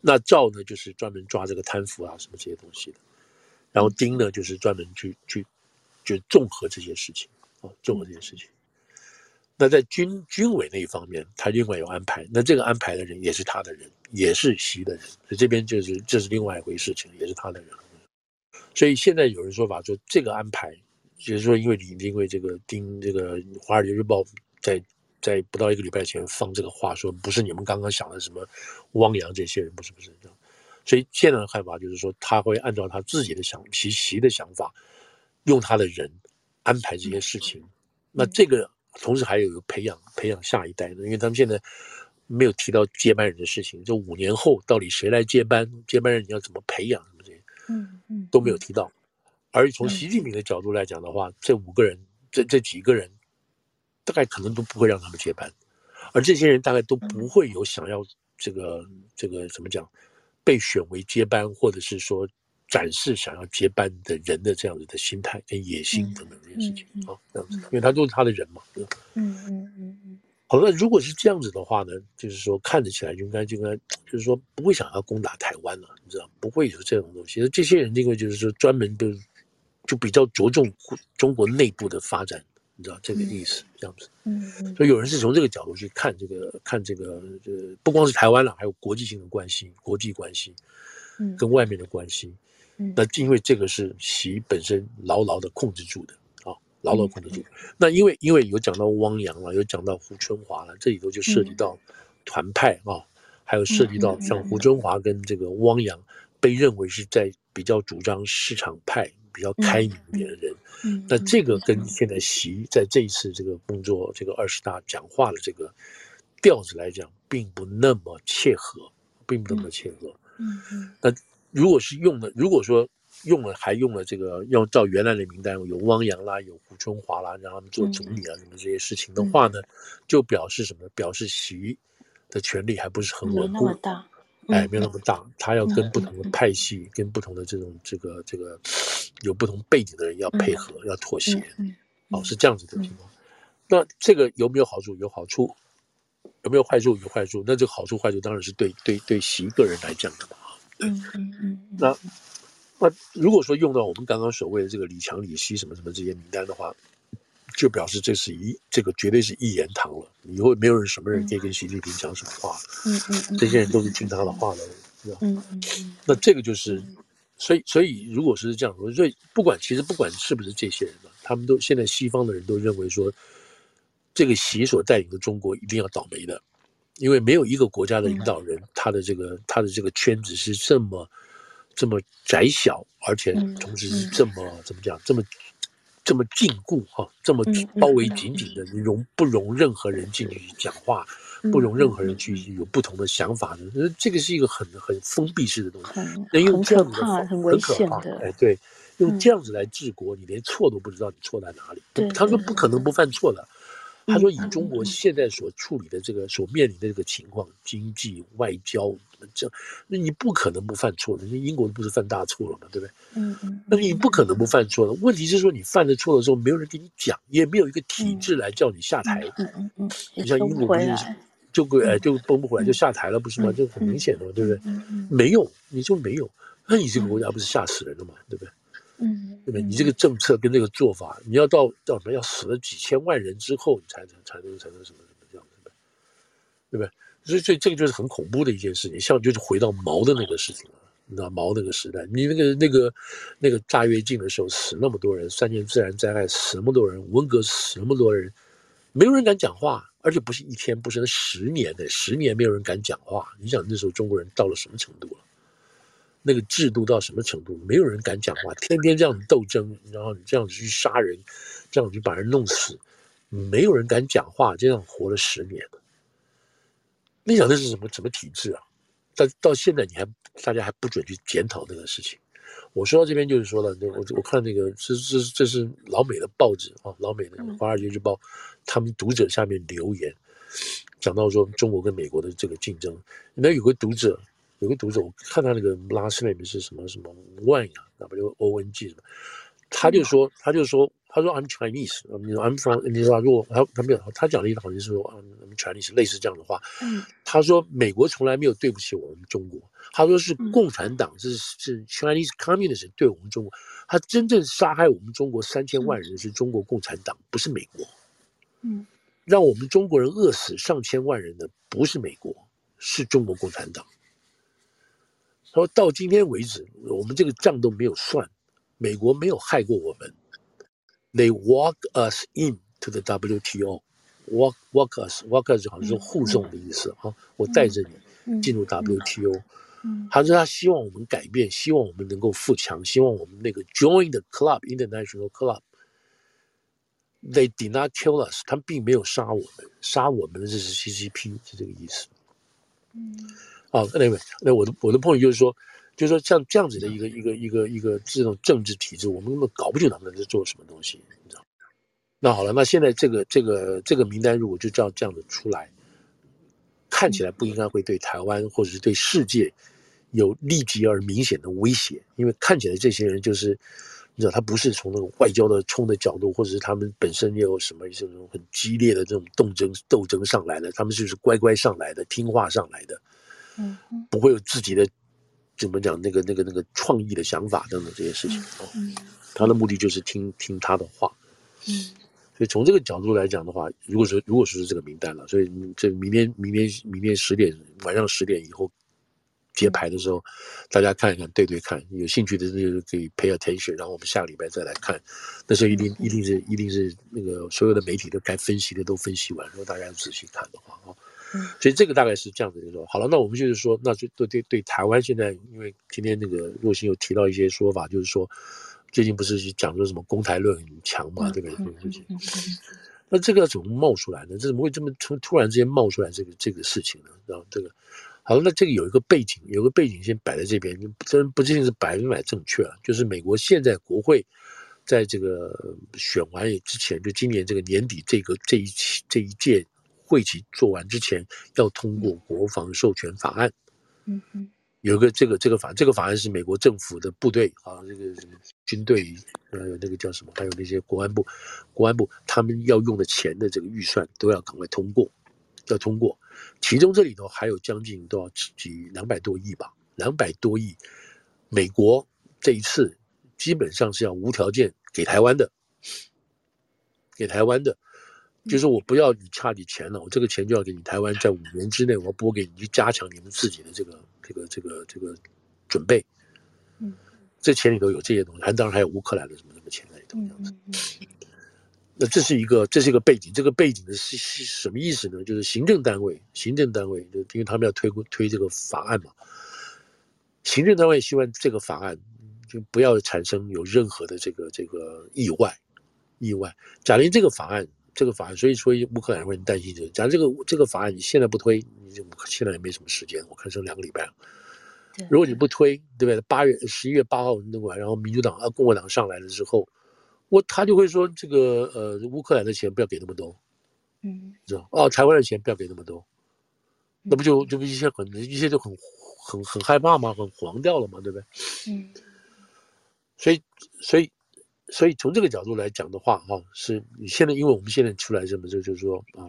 那赵呢，就是专门抓这个贪腐啊什么这些东西的，然后丁呢，就是专门去去就综合这些事情啊，综合这些事情。那在军军委那一方面，他另外有安排，那这个安排的人也是他的人，也是习的人，所以这边就是这是另外一回事情，也是他的人。所以现在有人说法说这个安排，就是说因为你因为这个丁这个《华尔街日报》在在不到一个礼拜前放这个话说，不是你们刚刚想的什么汪洋这些人，不是不是这样。所以现在的看法就是说，他会按照他自己的想习习的想法，用他的人安排这些事情。那这个同时还有一个培养培养下一代的，因为他们现在没有提到接班人的事情，就五年后到底谁来接班，接班人你要怎么培养什么这些。嗯嗯，都没有提到，而从习近平的角度来讲的话，这五个人，这这几个人，大概可能都不会让他们接班，而这些人大概都不会有想要这个这个怎么讲，被选为接班，或者是说展示想要接班的人的这样子的心态跟野心等等这些事情啊，这样子，因为他都是他的人嘛，嗯嗯嗯嗯嗯。好，那如果是这样子的话呢，就是说看得起来应该就应该，就是说不会想要攻打台湾了，你知道，不会有这种东西。这些人因为就是说专门就就比较着重中国内部的发展，你知道这个意思，这样子。嗯嗯。所以有人是从这个角度去看这个看这个，呃不光是台湾了，还有国际性的关系、国际关系，嗯，跟外面的关系。嗯。那因为这个是习本身牢牢的控制住的。牢牢控制住。那因为因为有讲到汪洋了，有讲到胡春华了，这里头就涉及到团派啊，还有涉及到像胡春华跟这个汪洋被认为是在比较主张市场派、比较开明一点的人。那这个跟现在习在这一次这个工作这个二十大讲话的这个调子来讲，并不那么切合，并不那么切合。嗯嗯。那如果是用了，如果说。用了还用了这个，要照原来的名单，有汪洋啦，有胡春华啦，让他们做总理啊，什么这些事情的话呢，就表示什么？表示习的权力还不是很稳固，没那么大，哎，没有那么大，他要跟不同的派系，跟不同的这种这个这个有不同背景的人要配合，要妥协，哦，是这样子的情况。那这个有没有好处？有好处，有没有坏处？有坏处。那这个好处坏处当然是对对对习个人来讲的嘛。嗯嗯嗯。那那如果说用到我们刚刚所谓的这个李强、李希什么什么这些名单的话，就表示这是一这个绝对是一言堂了。以后没有人什么人可以跟习近平讲什么话。嗯嗯嗯。这些人都是听他的话的，是吧？嗯嗯嗯。那这个就是。所以，所以，如果是这样，所以不管其实不管是不是这些人吧，他们都现在西方的人都认为说，这个习所带领的中国一定要倒霉的，因为没有一个国家的领导人，他的这个他的这个圈子是这么这么窄小，而且同时是这么怎么讲，这么。这么禁锢哈，这么包围紧紧。的，你容不容任何人进去讲话，不容任何人去有不同的想法的，这个是一个很很封闭式的东西，那用这样子的很危险的，哎，对，用这样。子来治国，你连错都不知道你错在哪里。他说不可能不犯错的。他说：“以中国现在所处理的这个、所面临的这个情况，经济、外交，这样那你不可能不犯错的。那英国不是犯大错了嘛？对不对？嗯嗯。那你不可能不犯错的。问题是说，你犯了错的时候，没有人给你讲，也没有一个体制来叫你下台。嗯嗯嗯。你像英国不是就归哎就崩不回来就下台了，不是吗？就很明显的嘛，对不对？没有，你就没有。那你这个国家不是吓死人了嘛？对不对？”嗯，对不对？你这个政策跟这个做法，你要到到什么？要死了几千万人之后，你才能才能才能什么什么这样子的，对不对？所以，所以这个就是很恐怖的一件事情，像就是回到毛的那个事情了，你知道毛那个时代，你那个那个那个大跃进的时候死那么多人，三年自然灾害死那么多人，文革死那么多人，没有人敢讲话，而且不是一天，不是那十年的，十年没有人敢讲话。你想那时候中国人到了什么程度了？那个制度到什么程度？没有人敢讲话，天天这样斗争，然后你这样子去杀人，这样子去把人弄死，没有人敢讲话，这样活了十年。你想那是什么什么体制啊？但到现在你还大家还不准去检讨这个事情。我说到这边就是说了，我我看那个这这这是老美的报纸啊，老美的《华尔街日报》，他们读者下面留言讲到说中国跟美国的这个竞争，那有个读者。有个读者，我看他那个 last name 是什么什么啊，W O N G 什么，他就说，他就说，他说 I'm Chinese，你说 I'm from，你说如果他他没有，他讲了一个好像是说 I'm Chinese，类似这样的话。嗯，他说美国从来没有对不起我们中国，他说是共产党是是 Chinese Communist 对我们中国，他真正杀害我们中国三千万人是中国共产党，不是美国。嗯，让我们中国人饿死上千万人的不是美国，是中国共产党。他说到今天为止，我们这个账都没有算，美国没有害过我们。They walk us into the WTO，walk walk us walk us 好像是护送的意思啊，我带着你进入 WTO。他说他希望我们改变，希望我们能够富强，希望我们那个 join the club international club。They did not kill us，他们并没有杀我们，杀我们的这是 CCP，是这个意思。嗯。啊，那位，那我的我的朋友就是说，就是说像这样子的一个一个一个一个这种政治体制，我们根本搞不清他们在做什么东西，你知道？那好了，那现在这个这个这个名单如果就这样这样子出来，看起来不应该会对台湾或者是对世界有立即而明显的威胁，因为看起来这些人就是，你知道，他不是从那个外交的冲的角度，或者是他们本身也有什么这种很激烈的这种斗争斗争上来的，他们就是乖乖上来的，听话上来的。嗯，不会有自己的怎么讲那个那个那个创意的想法等等这些事情啊。嗯，他的目的就是听听他的话。嗯，所以从这个角度来讲的话，如果说如果说是这个名单了，所以这明天明天明天十点晚上十点以后揭牌的时候，大家看一看对对看，有兴趣的就可以 pay attention，然后我们下个礼拜再来看。那时候一定一定是一定是那个所有的媒体都该分析的都分析完，如果大家仔细看的话啊。所以这个大概是这样子的说，好了，那我们就是说，那就对对对台湾现在，因为今天那个若星有提到一些说法，就是说，最近不是讲说什么公台论很强嘛，对不对？这个事情，那这个要怎么冒出来呢？这怎么会这么突突然之间冒出来这个这个事情呢？然后这个，好了，那这个有一个背景，有个背景先摆在这边，真不一定是百分百正确啊。就是美国现在国会在这个选完之前，就今年这个年底这个这一期这一届。会期做完之前要通过国防授权法案，嗯嗯，有一个这个这个法，这个法案是美国政府的部队啊，这个军队呃，那个叫什么？还有那些国安部，国安部他们要用的钱的这个预算都要赶快通过，要通过。其中这里头还有将近都要几两百多亿吧，两百多亿，美国这一次基本上是要无条件给台湾的，给台湾的。就是我不要你差你钱了，我这个钱就要给你台湾，在五年之内我要拨给你，去加强你们自己的这个这个这个这个准备。嗯，这钱里头有这些东西，还当然还有乌克兰的什么什么钱在里头。这样子。那这是一个这是一个背景，这个背景的是是什么意思呢？就是行政单位，行政单位，就因为他们要推推这个法案嘛，行政单位希望这个法案就不要产生有任何的这个这个意外，意外。假如这个法案。这个法案，所以说乌克兰会很担心这个。假如这个这个法案你现在不推，你就现在也没什么时间，我看剩两个礼拜了。如果你不推，对不对？八月十一月八号弄完，然后民主党啊共和党上来了之后，我他就会说这个呃乌克兰的钱不要给那么多，嗯，知道哦，台湾的钱不要给那么多，那不就就不一些很一些就很很很害怕嘛？很黄掉了嘛，对不对？嗯，所以所以。所以从这个角度来讲的话，哈，是你现在，因为我们现在出来什么，就就是说，啊，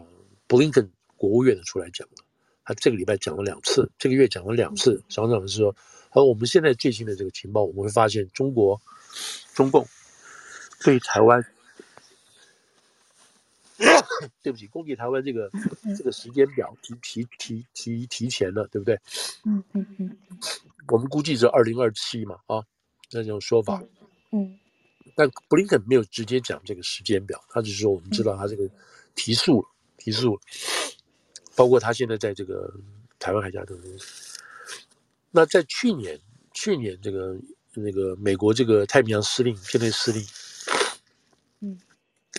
布林肯国务院的出来讲了，他这个礼拜讲了两次，这个月讲了两次，常常是说，而我们现在最新的这个情报，我们会发现中国，中共对台湾，对不起，攻击台湾这个这个时间表提提提提提前了，对不对？嗯嗯嗯，我们估计是二零二七嘛，啊，那种说法，嗯。但布林肯没有直接讲这个时间表，他只是说我们知道他这个提速了，提速了，包括他现在在这个台湾海峡等等。那在去年，去年这个那个美国这个太平洋司令、编队司令，嗯，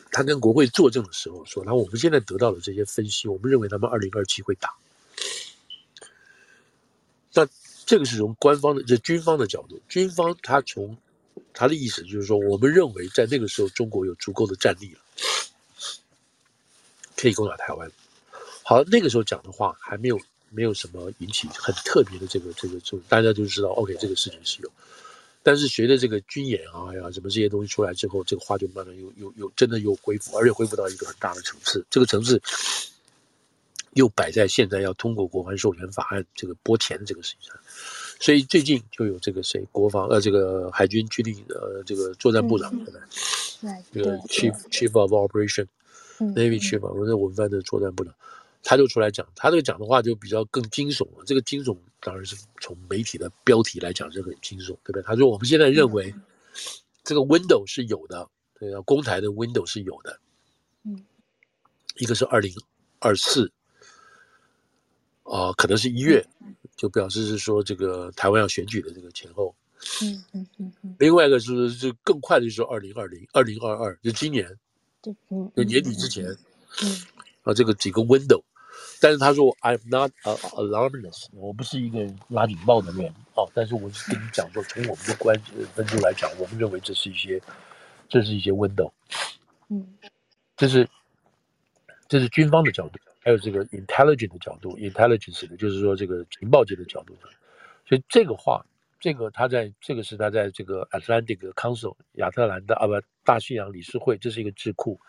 他跟国会作证的时候说，那我们现在得到的这些分析，我们认为他们二零二七会打。那这个是从官方的，这军方的角度，军方他从。他的意思就是说，我们认为在那个时候，中国有足够的战力了，可以攻打台湾。好，那个时候讲的话还没有没有什么引起很特别的这个这个，就大家就知道，OK，这个事情是有。但是随着这个军演啊呀，什么这些东西出来之后，这个话就慢慢又又又真的又恢复，而且恢复到一个很大的层次。这个层次又摆在现在要通过国防授权法案这个拨钱这个事情上。所以最近就有这个谁，国防呃，这个海军军令呃，这个作战部长对吧？这个 Chief Chief of Operation，Navy Chief，我是文班的作战部长，他就出来讲，他这个讲的话就比较更惊悚了。这个惊悚当然是从媒体的标题来讲是很惊悚，对不对？他说我们现在认为这个 window 是有的，对啊，公台的 window 是有的。嗯，一个是二零二四，啊，可能是一月。就表示是说，这个台湾要选举的这个前后，嗯嗯嗯嗯。另外一个是，就更快的就是二零二零、二零二二，就今年，就年底之前，嗯，啊，这个几个 window。但是他说，I'm not a alarmist，我不是一个拉警报的人，啊，但是我是跟你讲说，从我们的观分数来讲，我们认为这是一些，这是一些 window，嗯，这是，这是军方的角度。还有这个 intelligence 的角度，intelligence 的就是说这个情报界的角度，所以这个话，这个他在这个是他在这个 Atlantic Council 亚特兰大啊不大西洋理事会，这是一个智库，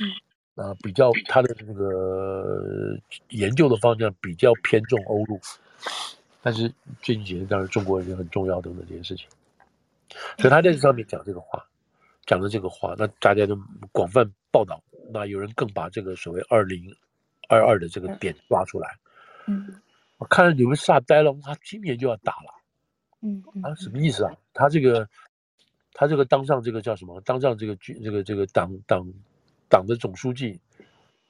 嗯，啊比较他的这个研究的方向比较偏重欧陆，但是最近几年当然中国人也很重要等等这些事情，所以他在这上面讲这个话，讲的这个话，那大家都广泛报道，那有人更把这个所谓二零。二二的这个点抓出来，嗯，我看到你们吓呆了，他今年就要打了，嗯，啊，什么意思啊？他这个，他这个当上这个叫什么？当上这个军这个这个党党党的总书记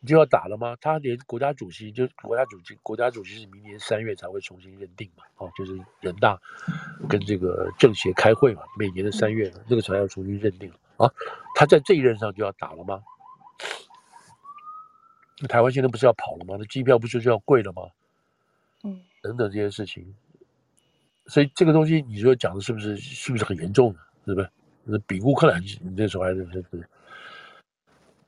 就要打了吗？他连国家主席就国家主席国家主席是明年三月才会重新认定嘛？哦，就是人大跟这个政协开会嘛，每年的三月那个才要重新认定啊。他在这一任上就要打了吗？那台湾现在不是要跑了吗？那机票不是就要贵了吗？嗯，等等这些事情，所以这个东西你说讲的是不是是不是很严重的？是不是？那比乌克兰，你这时候还是是？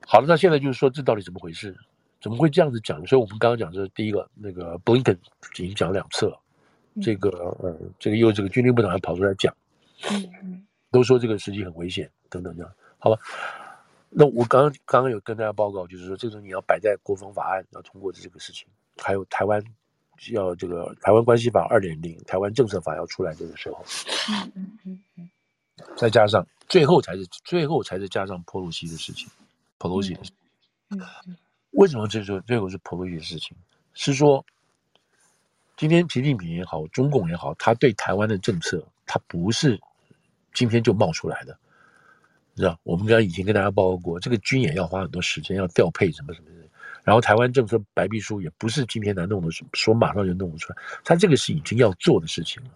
好了，那现在就是说这到底怎么回事？怎么会这样子讲？所以我们刚刚讲的是第一个，那个布林肯已经讲了两次了，这个呃，这个又这个军令部长还跑出来讲，都说这个时机很危险等等这样，好吧？那我刚刚刚刚有跟大家报告，就是说这种你要摆在国防法案要通过的这个事情，还有台湾要这个台湾关系法二点零，台湾政策法要出来这个时候，嗯嗯嗯嗯，再加上最后才是最后才是加上普鲁西的事情，普鲁西的事情，嗯嗯，为什么这说最后是普鲁西的事情？是说。今天习近平也好，中共也好，他对台湾的政策，他不是今天就冒出来的，你知道？我们刚以前跟大家报告过，这个军演要花很多时间，要调配什么什么的。然后台湾政策白皮书也不是今天能弄的，说马上就弄得出来。他这个是已经要做的事情了，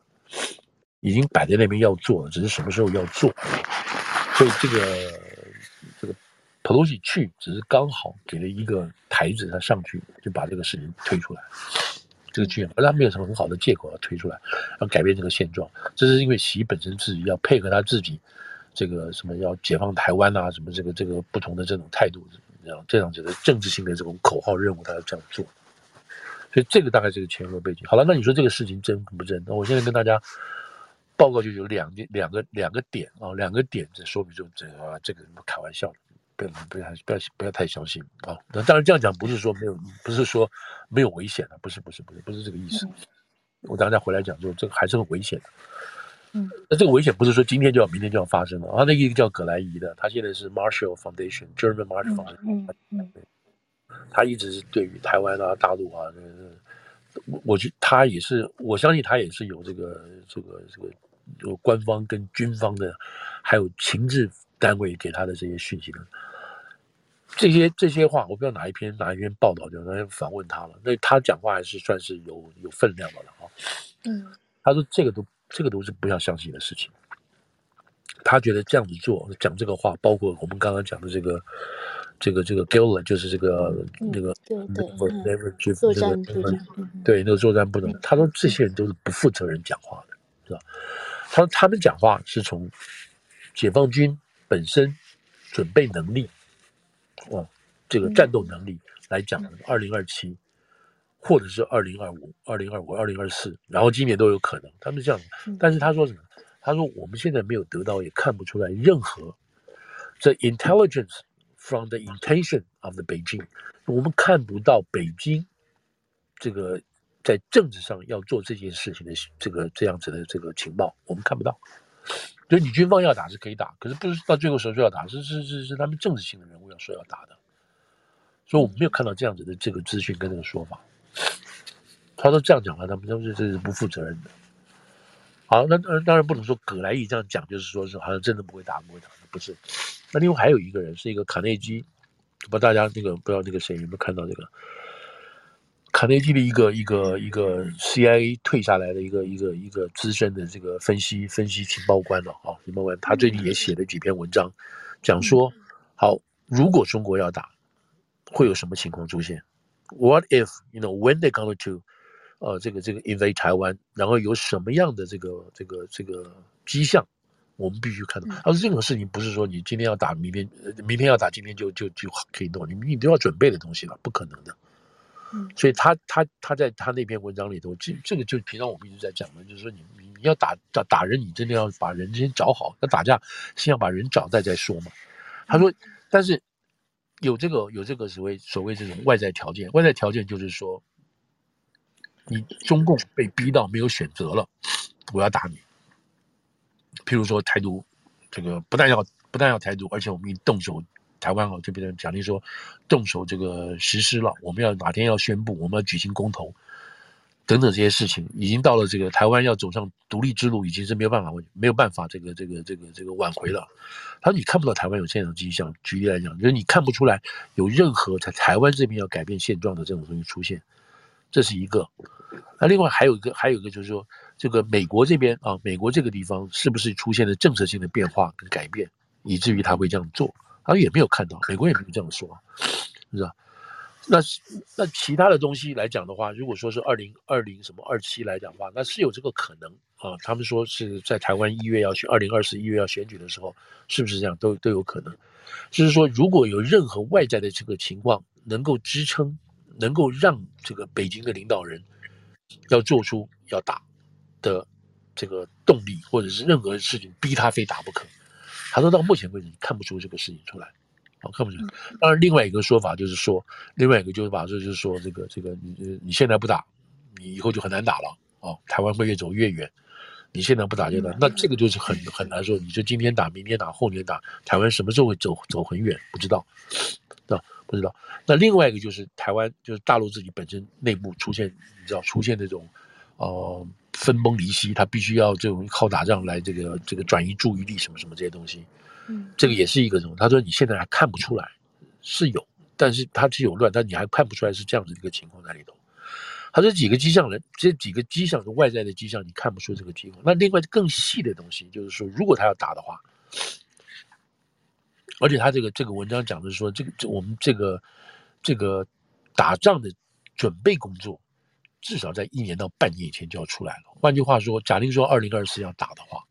已经摆在那边要做了，只是什么时候要做。所以这个这个裴洛西去，只是刚好给了一个台子，他上去就把这个事情推出来。这个剧，而他没有什么很好的借口要推出来，要改变这个现状。这是因为习本身自己要配合他自己，这个什么要解放台湾啊，什么这个这个不同的这种态度，这样这样子的政治性的这种口号任务，他要这样做。所以这个大概是个前后背景。好了，那你说这个事情真不真？那我现在跟大家报告就有两点，两个两个点啊，两个点这说明就这个啊，这个开玩笑的。不要不要不要不要太相信啊！那当然这样讲不是说没有，不是说没有危险的，不是不是不是不是这个意思。嗯、我等下再回来讲，就这个还是很危险的。嗯，那这个危险不是说今天就要明天就要发生了啊！那一个叫葛莱仪的，他现在是 Marshall Foundation，German Marshall Foundation，嗯嗯，他一直是对于台湾啊、大陆啊，我我觉得他也是，我相信他也是有这个这个这个有官方跟军方的，还有情治单位给他的这些讯息的。这些这些话，我不知道哪一篇哪一篇报道就那天访问他了。那他讲话还是算是有有分量的了啊。嗯，他说这个都这个都是不要相信的事情。他觉得这样子做讲这个话，包括我们刚刚讲的这个这个这个 Gillen 就是这个那个对对，Never 去作战部长，对那个作战部长，他说这些人都是不负责任讲话的，是吧？他说他们讲话是从解放军本身准备能力。哦，这个战斗能力来讲，二零二七，或者是二零二五、二零二五、二零二四，然后今年都有可能。他们这样，但是他说什么？他说我们现在没有得到，也看不出来任何 the intelligence from the intention of the Beijing，我们看不到北京这个在政治上要做这件事情的这个这样子的这个情报，我们看不到。所以你军方要打是可以打，可是不是到最后时候就要打，是是是是他们政治性的人物要说要打的。所以我们没有看到这样子的这个资讯跟这个说法。他说这样讲了，他们都是这是不负责任的。好，那当然当然不能说葛莱义这样讲就是说是好像真的不会打不会打，不是。那另外还有一个人是一个卡内基，不知道大家那个不知道那个谁有没有看到这个。卡内基的一个一个一个 CIA 退下来的一个一个一个资深的这个分析分析情报官了啊，情报官，他最近也写了几篇文章，讲说，好，如果中国要打，会有什么情况出现？What if you know when they come to，呃，这个这个 invade 台湾，然后有什么样的这个这个这个迹象，我们必须看到。他说这种事情不是说你今天要打，明天明天要打，今天就就就可以弄，你你都要准备的东西了，不可能的。所以他他他在他那篇文章里头，这这个就平常我们一直在讲的，就是说你你你要打打打人，你真的要把人先找好。那打架，先要把人找在再说嘛。他说，但是有这个有这个所谓所谓这种外在条件，外在条件就是说，你中共被逼到没有选择了，我要打你。譬如说台独，这个不但要不但要台独，而且我们一动手。台湾哦，这边的假定说动手这个实施了，我们要哪天要宣布，我们要举行公投，等等这些事情，已经到了这个台湾要走上独立之路，已经是没有办法没有办法这个这个这个这个挽回了。他说你看不到台湾有这样的迹象，举例来讲，就是你看不出来有任何在台湾这边要改变现状的这种东西出现，这是一个。那另外还有一个还有一个就是说，这个美国这边啊，美国这个地方是不是出现了政策性的变化跟改变，以至于他会这样做？他也没有看到，美国也没有这样说，是吧？那那其他的东西来讲的话，如果说是二零二零什么二七来讲的话，那是有这个可能啊。他们说是在台湾一月要选，二零二四一月要选举的时候，是不是这样都都有可能？就是说，如果有任何外在的这个情况能够支撑，能够让这个北京的领导人要做出要打，的这个动力，或者是任何事情逼他非打不可。他说到目前为止，看不出这个事情出来，好，看不出来。当然，另外一个说法就是说，另外一个就是把这就是说，这个这个你你现在不打，你以后就很难打了哦，台湾会越走越远。你现在不打就打，那这个就是很很难说。你就今天打，明天打，后年打，台湾什么时候会走走很远？不知道，啊不知道？那另外一个就是台湾，就是大陆自己本身内部出现，你知道出现那种，呃，分崩离析，他必须要这种靠打仗来这个这个转移注意力什么什么这些东西。这个也是一个什么？他说你现在还看不出来，是有，但是它是有乱，但你还看不出来是这样子的一个情况在里头。他这几个迹象呢，这几个迹象是外在的迹象，你看不出这个情况。那另外更细的东西，就是说，如果他要打的话，而且他这个这个文章讲的是说，这个这我们这个这个打仗的准备工作，至少在一年到半年以前就要出来了。换句话说，假定说二零二四要打的话，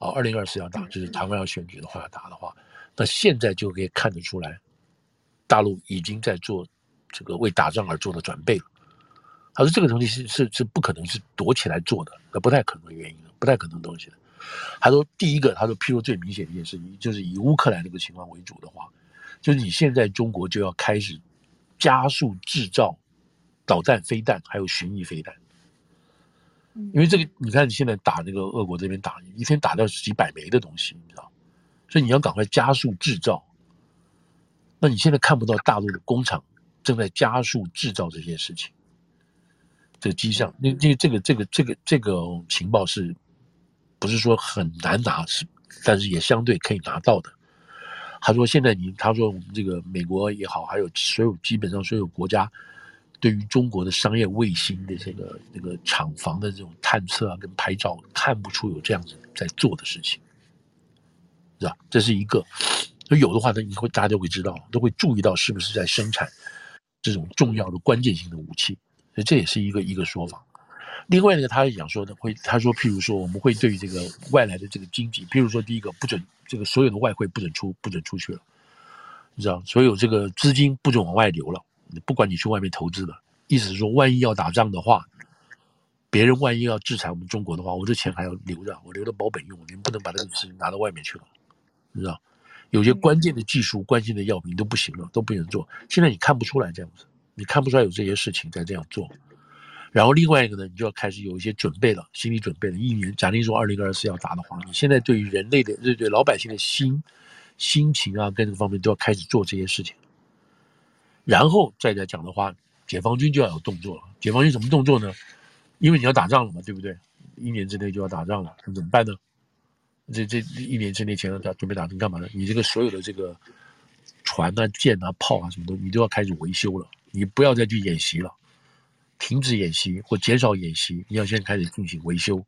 啊，二零二四要打，就是台湾要选举的话要打的话，那现在就可以看得出来，大陆已经在做这个为打仗而做的准备了。他说：“这个东西是是是不可能是躲起来做的，那不太可能的原因，不太可能的东西的。”他说：“第一个，他说，譬如最明显的一件事情，就是以乌克兰这个情况为主的话，就是你现在中国就要开始加速制造导弹、飞弹，还有巡弋飞弹。因为这个，你看你现在打那个俄国这边打，一天打掉几百枚的东西，你知道，所以你要赶快加速制造。那你现在看不到大陆的工厂正在加速制造这些事情。”这个迹象，那这这个这个这个这个情报是，不是说很难拿，是，但是也相对可以拿到的。他说现在你，他说我们这个美国也好，还有所有基本上所有国家，对于中国的商业卫星的这个那个厂房的这种探测啊跟拍照，看不出有这样子在做的事情，是吧？这是一个，所以有的话呢，以后大家都会知道，都会注意到是不是在生产这种重要的关键性的武器。所以这也是一个一个说法。另外呢，他也讲说的会，他说，譬如说，我们会对于这个外来的这个经济，譬如说，第一个不准这个所有的外汇不准出，不准出去了，你知道，所有这个资金不准往外流了。不管你去外面投资了，意思是说，万一要打仗的话，别人万一要制裁我们中国的话，我这钱还要留着，我留着保本用，你不能把这个事情拿到外面去了，你知道，有些关键的技术、关键的药品都不行了，都不能做。现在你看不出来这样子。你看不出来有这些事情在这样做，然后另外一个呢，你就要开始有一些准备了，心理准备了。一年，假定说二零二四要打的话，你现在对于人类的、对对老百姓的心心情啊，各个方面都要开始做这些事情。然后再来讲的话，解放军就要有动作了。解放军什么动作呢？因为你要打仗了嘛，对不对？一年之内就要打仗了，那怎么办呢？这这一年之内前要打准备打仗干嘛呢？你这个所有的这个船啊、舰啊、炮啊什么的，你都要开始维修了。你不要再去演习了，停止演习或减少演习。你要先开始进行维修，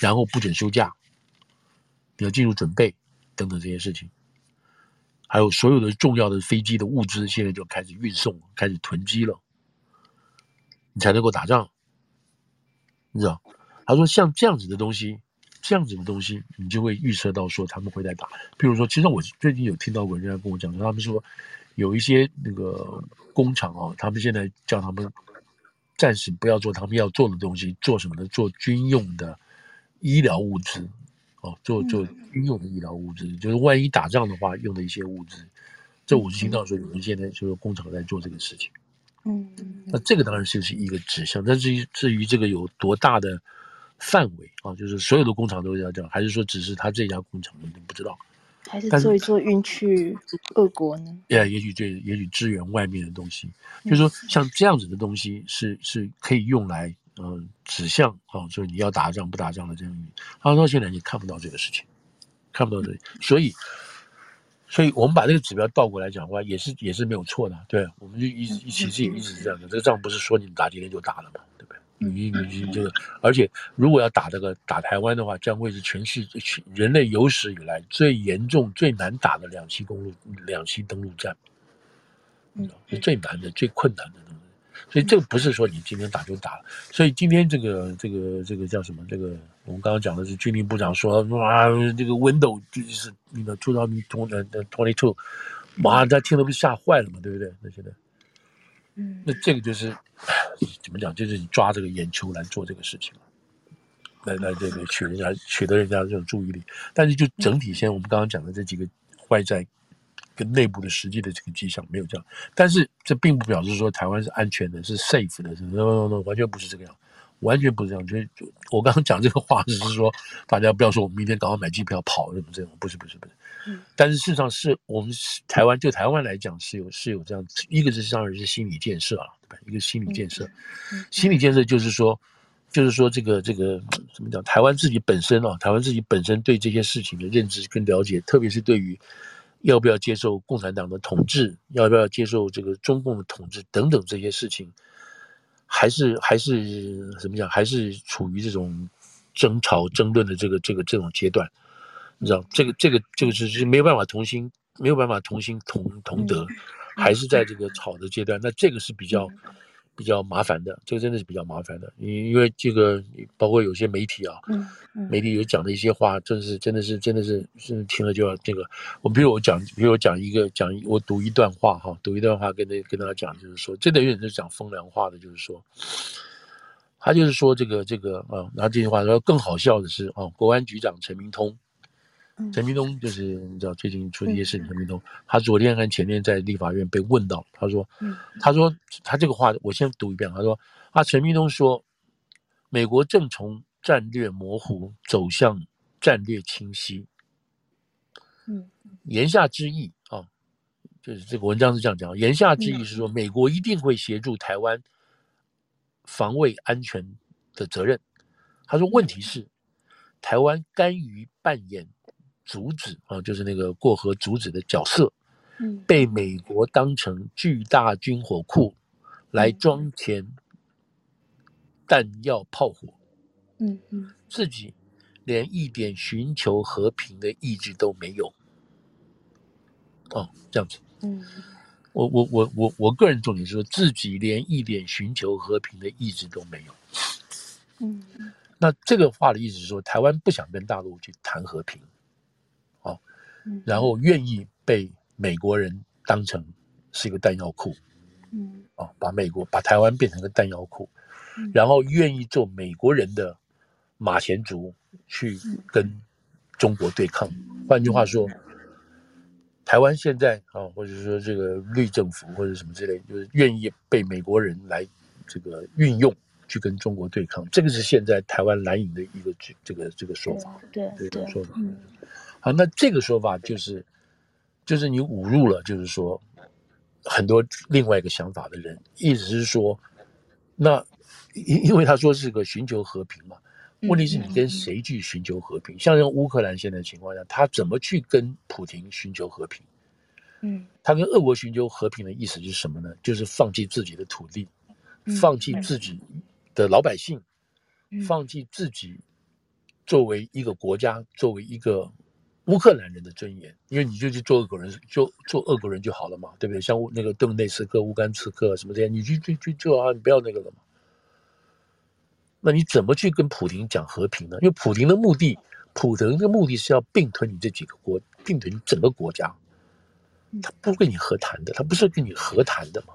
然后不准休假，你要进入准备等等这些事情。还有所有的重要的飞机的物资，现在就开始运送，开始囤积了，你才能够打仗。你知道？他说像这样子的东西，这样子的东西，你就会预测到说他们会来打。比如说，其实我最近有听到过人家跟我讲说，他们说。有一些那个工厂啊，他们现在叫他们暂时不要做他们要做的东西，做什么呢？做军用的医疗物资，哦，做做军用的医疗物资，就是万一打仗的话用的一些物资。这我是听到说有人现在就是工厂在做这个事情。嗯，那这个当然就是一个指向，但至于至于这个有多大的范围啊，就是所有的工厂都要这样，还是说只是他这家工厂，我不知道。还是做一做运去俄国呢？对，也许这也许支援外面的东西，嗯、就是说像这样子的东西是是可以用来嗯、呃、指向啊，就是、你要打仗不打仗的这样。他说现在你看不到这个事情，看不到这里，所以所以我们把这个指标倒过来讲的话，也是也是没有错的。对，我们就一直一其实也一直是这样的，这个仗不是说你打今天就打了嘛，对不对？你你你这个，而且如果要打这个打台湾的话，将会是全世界人类有史以来最严重、最难打的两栖公路、两栖登陆战，嗯，是最难的、最困难的东西。所以这个不是说你今天打就打了。所以今天这个这个这个叫什么？这个我们刚刚讲的是军令部长说啊，这个 window 就是那个 two thousand twenty two，妈，他听了不是吓坏了嘛？对不对？那现在。嗯，那这个就是怎么讲？就是你抓这个眼球来做这个事情。来来这个取人家取得人家的这种注意力。但是就整体现在我们刚刚讲的这几个坏在跟内部的实际的这个迹象没有这样，但是这并不表示说台湾是安全的，是 safe 的，是 no no no 完全不是这个样。完全不是这样，就是我刚刚讲这个话，只是说大家不要说我们明天赶快买机票跑什么这种，不是不是不是。嗯。但是事实上是我们台湾，就台湾来讲是有是有这样，一个是当然是心理建设啊，对吧？一个心理建设，心理建设就是说，就是说这个这个怎么讲？台湾自己本身啊，台湾自己本身对这些事情的认知跟了解，特别是对于要不要接受共产党的统治，要不要接受这个中共的统治等等这些事情。还是还是怎么讲？还是处于这种争吵、争论的这个这个这种阶段，你知道？这个这个这个是是没有办法同心，没有办法同心同同德，还是在这个吵的阶段。那这个是比较比较麻烦的，这个真的是比较麻烦的。因因为这个包括有些媒体啊，媒体有讲的一些话，真的是真的是真的是是听了就要这个。我比如我讲，比如我讲一个讲我读一段话哈，读一段话跟跟大家讲，就是说，这等于是讲风凉话的，就是说，他就是说这个这个啊，然后这句话说更好笑的是啊，国安局长陈明通，陈明东就是你知道最近出一些事情，陈明东他昨天和前天在立法院被问到，他说，他说他这个话我先读一遍，他说啊，陈明东说，美国正从战略模糊走向战略清晰。嗯，言下之意啊，就是这个文章是这样讲。言下之意是说，美国一定会协助台湾防卫安全的责任。他说，问题是台湾甘于扮演阻止啊，就是那个过河阻止的角色，嗯被美国当成巨大军火库来装填弹药炮火。嗯嗯，自己连一点寻求和平的意志都没有。哦，这样子。嗯，我我我我我个人重点是说，自己连一点寻求和平的意志都没有。嗯，那这个话的意思是说，台湾不想跟大陆去谈和平。哦，然后愿意被美国人当成是一个弹药库。嗯，啊，把美国把台湾变成个弹药库，然后愿意做美国人的。马前卒去跟中国对抗，换句话说，台湾现在啊，或者说这个绿政府或者什么之类，就是愿意被美国人来这个运用去跟中国对抗，这个是现在台湾蓝营的一个这个这个说法，对对这个说法。好，那这个说法就是就是你侮辱了，就是说很多另外一个想法的人，意思是说，那因因为他说是个寻求和平嘛。问题是你跟谁去寻求和平？像像乌克兰现在的情况下，他怎么去跟普京寻求和平？嗯，他跟俄国寻求和平的意思是什么呢？就是放弃自己的土地，放弃自己的老百姓，放弃自己作为一个国家、作为一个乌克兰人的尊严。因为你就去做俄国人，就做俄国人就好了嘛，对不对？像那个顿内茨克、乌干茨克什么这些，你去去去做啊，你不要那个了嘛。那你怎么去跟普京讲和平呢？因为普京的目的，普京的目的是要并吞你这几个国，并吞你整个国家，他不跟你和谈的，他不是跟你和谈的嘛。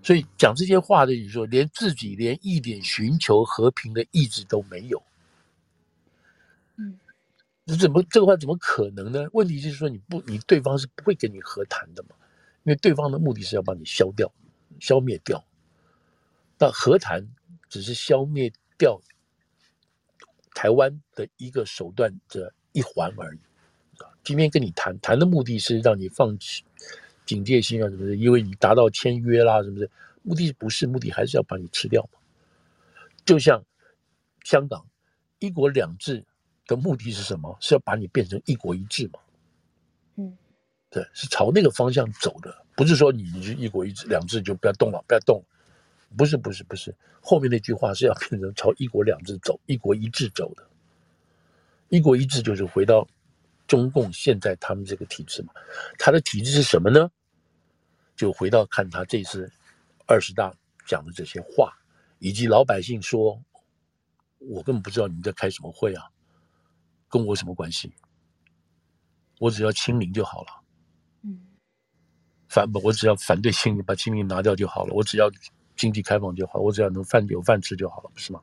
所以讲这些话的，你说连自己连一点寻求和平的意志都没有，你怎么这个话怎么可能呢？问题就是说你不，你对方是不会跟你和谈的嘛，因为对方的目的是要把你消掉、消灭掉，那和谈。只是消灭掉台湾的一个手段的一环而已。今天跟你谈谈的目的是让你放弃警戒心啊什么的，因为你达到签约啦什么的，目的不是目的，还是要把你吃掉嘛。就像香港一国两制的目的是什么？是要把你变成一国一制嘛？嗯，对，是朝那个方向走的，不是说你一国一制两制就不要动了，不要动。不是不是不是，后面那句话是要变成朝一国两制走，一国一制走的。一国一制就是回到中共现在他们这个体制嘛，他的体制是什么呢？就回到看他这次二十大讲的这些话，以及老百姓说，我根本不知道你们在开什么会啊，跟我什么关系？我只要清零就好了。嗯，反我只要反对清零，把清零拿掉就好了，我只要。经济开放就好，我只要能饭有饭吃就好了，不是吗？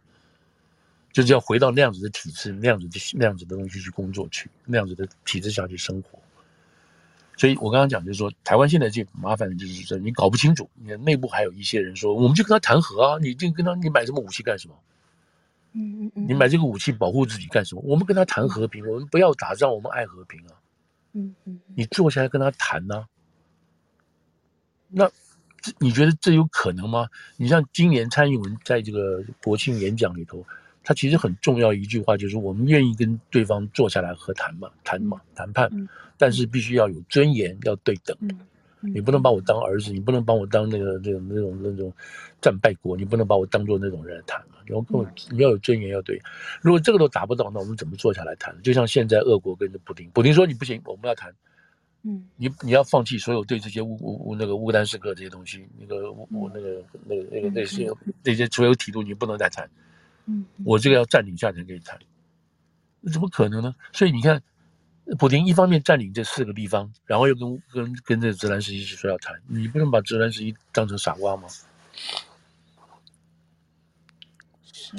就是要回到那样子的体制，那样子的那样子的东西去工作去，那样子的体制下去生活。所以我刚刚讲就是说，台湾现在最麻烦的就是说，你搞不清楚，你内部还有一些人说，我们就跟他谈和啊，你就跟他，你买什么武器干什么？嗯嗯嗯，你买这个武器保护自己干什么？我们跟他谈和平，我们不要打仗，我们爱和平啊。嗯嗯，你坐下来跟他谈呢、啊？那这你觉得这有可能吗？你像今年蔡英文在这个国庆演讲里头，他其实很重要一句话就是，我们愿意跟对方坐下来和谈嘛，谈嘛，谈判，但是必须要有尊严，要对等。你不能把我当儿子，你不能把我当那个那种那种那种战败国，你不能把我当做那种人来谈嘛。然后跟我你要有尊严，要对。如果这个都达不到，那我们怎么坐下来谈？就像现在俄国跟着普丁，普丁说你不行，我们要谈。嗯，你你要放弃所有对这些乌乌乌那个乌丹斯克这些东西，那个乌乌那个那个那个那些那些所有体度你不能再谈。嗯，我这个要占领下才可以谈，那怎么可能呢？所以你看。普丁一方面占领这四个地方，然后又跟跟跟这泽连斯基说要谈，你不能把泽连斯基当成傻瓜吗？是。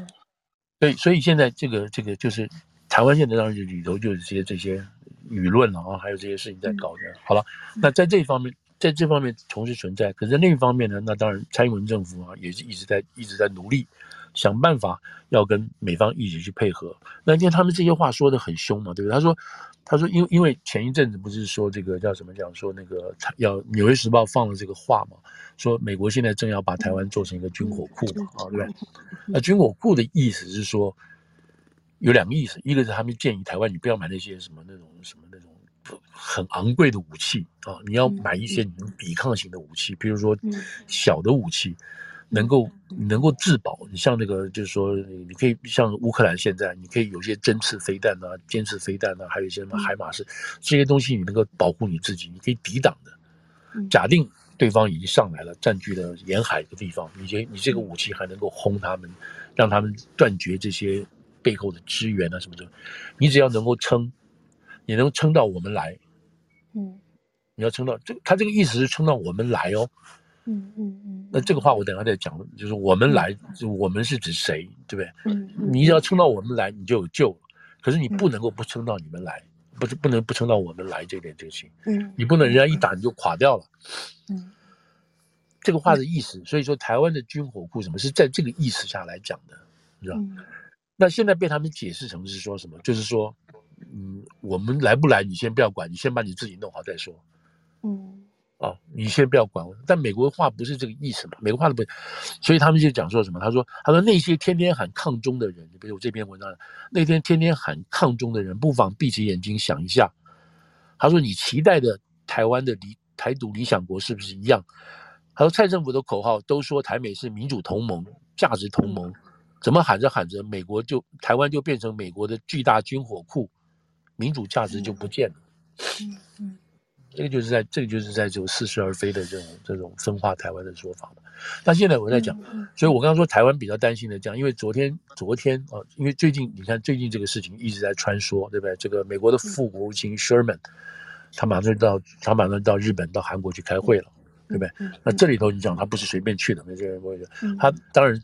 所以，所以现在这个这个就是台湾现在当然里头就是这些这些舆论了啊，还有这些事情在搞的。好了，那在这一方面，在这方面同时存在，可是另一方面呢，那当然蔡英文政府啊也是一直在一直在努力。想办法要跟美方一起去配合。那因为他们这些话说的很凶嘛，对不对？他说，他说，因为因为前一阵子不是说这个叫什么讲说那个要《纽约时报》放了这个话嘛，说美国现在正要把台湾做成一个军火库嘛，啊，对不对？那军火库的意思是说有两个意思，一个是他们建议台湾你不要买那些什么那种什么那种很昂贵的武器啊，你要买一些你能抵抗型的武器，比如说小的武器。能够能够自保，你像那个就是说，你可以像乌克兰现在，你可以有些针刺飞弹啊、尖刺飞弹啊，还有一些什么海马式这些东西，你能够保护你自己，你可以抵挡的。假定对方已经上来了，占据了沿海的地方，你这你这个武器还能够轰他们，让他们断绝这些背后的支援啊什么的。你只要能够撑，你能撑到我们来，嗯，你要撑到这，他这个意思是撑到我们来哦。嗯嗯嗯，那这个话我等下再讲，就是我们来，就我们是指谁，对不对？嗯，你要撑到我们来，你就有救了。可是你不能够不撑到你们来，不是不能不撑到我们来这点就行。嗯，你不能人家一打你就垮掉了。嗯，这个话的意思，所以说台湾的军火库什么是在这个意思下来讲的，你知道？那现在被他们解释成是说什么？就是说，嗯，我们来不来你先不要管，你先把你自己弄好再说。嗯。啊、哦，你先不要管我。但美国话不是这个意思嘛？美国话都不，所以他们就讲说什么？他说：“他说那些天天喊抗中的人，比如我这篇文章，那天天天喊抗中的人，不妨闭起眼睛想一下。他说，你期待的台湾的理台独理想国是不是一样？他说，蔡政府的口号都说台美是民主同盟、价值同盟，怎么喊着喊着，美国就台湾就变成美国的巨大军火库，民主价值就不见了。”嗯嗯。这个就是在这个就是在这种似是而非的这种这种分化台湾的说法嘛。那现在我在讲，所以我刚刚说台湾比较担心的这样，因为昨天昨天啊，因为最近你看最近这个事情一直在穿梭，对不对？这个美国的副国务卿 Sherman，他马上就到他马上到日本到韩国去开会了，对不对？那这里头你讲他不是随便去的，没这人过去，他当然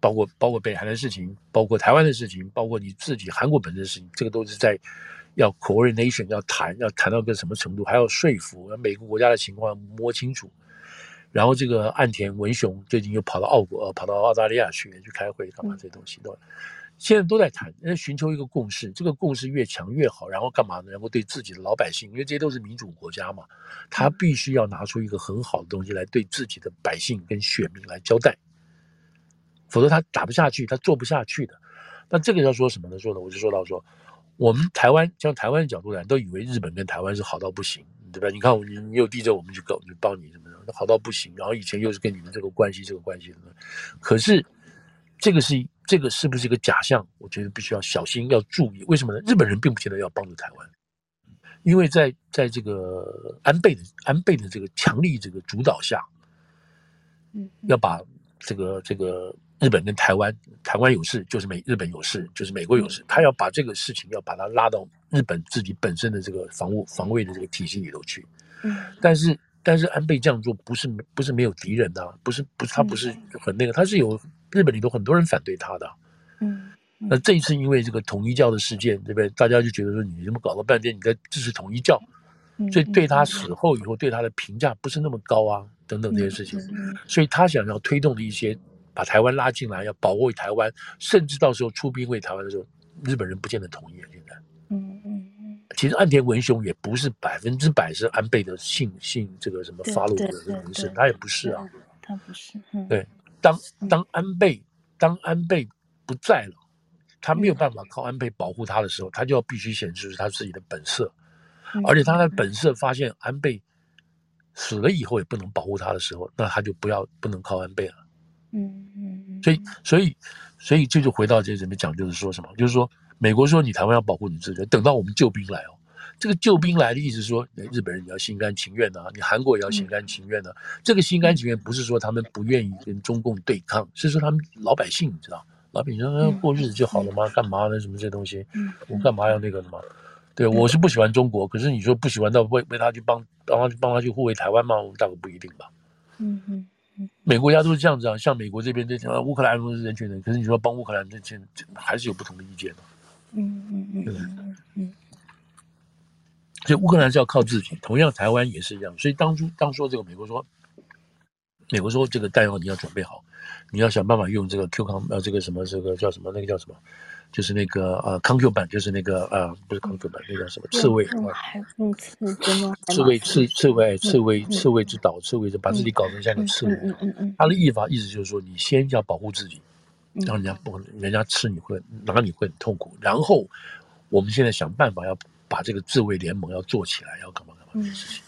包括包括北韩的事情，包括台湾的事情，包括你自己韩国本身的事情，这个都是在。要 coordination，要谈，要谈到个什么程度，还要说服每个国家的情况摸清楚。然后这个岸田文雄最近又跑到澳国，呃跑到澳大利亚去去开会，干嘛？这些东西都现在都在谈，寻求一个共识。这个共识越强越好。然后干嘛呢？然后对自己的老百姓，因为这些都是民主国家嘛，他必须要拿出一个很好的东西来对自己的百姓跟选民来交代，否则他打不下去，他做不下去的。那这个要说什么呢？说呢我就说到说。我们台湾，像台湾的角度来，都以为日本跟台湾是好到不行，对吧？你看，你你有地震，我们就搞，就帮你什么的，好到不行。然后以前又是跟你们这个关系，这个关系什么。可是，这个是这个是不是一个假象？我觉得必须要小心，要注意。为什么呢？日本人并不见得要帮助台湾，因为在在这个安倍的安倍的这个强力这个主导下，嗯，要把这个这个。日本跟台湾，台湾有事就是美，日本有事就是美国有事，他要把这个事情要把它拉到日本自己本身的这个防务防卫的这个体系里头去。嗯，但是但是安倍这样做不是不是没有敌人的，不是不是他不是很那个，他是有日本里头很多人反对他的。嗯，那这一次因为这个统一教的事件，对不对？大家就觉得说你怎么搞了半天你在支持统一教，所以对他死后以后对他的评价不是那么高啊，等等这些事情。所以他想要推动的一些把台湾拉进来，要保卫台湾，甚至到时候出兵为台湾的时候，日本人不见得同意。现在，嗯嗯嗯，其实岸田文雄也不是百分之百是安倍的信信这个什么 follow 的人士，他也不是啊，他不是。对，当当安倍当安倍不在了。他没有办法靠安倍保护他的时候，他就要必须显示他自己的本色，而且他的本色发现安倍死了以后也不能保护他的时候，那他就不要不能靠安倍了。嗯嗯，所以所以所以这就回到这里面讲，就是说什么？就是说美国说你台湾要保护你自己，等到我们救兵来哦，这个救兵来的意思是说，日本人也要心甘情愿啊，你韩国也要心甘情愿啊。这个心甘情愿不是说他们不愿意跟中共对抗，是说他们老百姓你知道。老百姓说：“过日子就好了吗？干嘛呢？什么这些东西？我干嘛要那个什么？对，我是不喜欢中国，可是你说不喜欢到为为他去帮帮他去帮他去护卫台湾吗？我大概不一定吧。嗯嗯嗯，美国家都是这样子啊，像美国这边这些乌克兰都是人权的，可是你说帮乌克兰这些还是有不同的意见的。嗯嗯嗯？嗯，所以乌克兰是要靠自己，同样台湾也是一样。所以当初当说这个美国说，美国说这个弹药你要准备好。”你要想办法用这个 Q 康呃，这个什么这个叫什么那个叫什么，就是那个呃康 Q 版，就是那个呃不是康 Q 版，那叫什么刺猬啊？刺猬刺 刺猬刺猬刺猬之岛，刺猬就把自己搞成像个刺猬。嗯嗯嗯。他的译法意思就是说，你先要保护自己，让人家不人家吃你会拿你会很痛苦。然后我们现在想办法要把这个自卫联盟要做起来，要干嘛干嘛这些事情。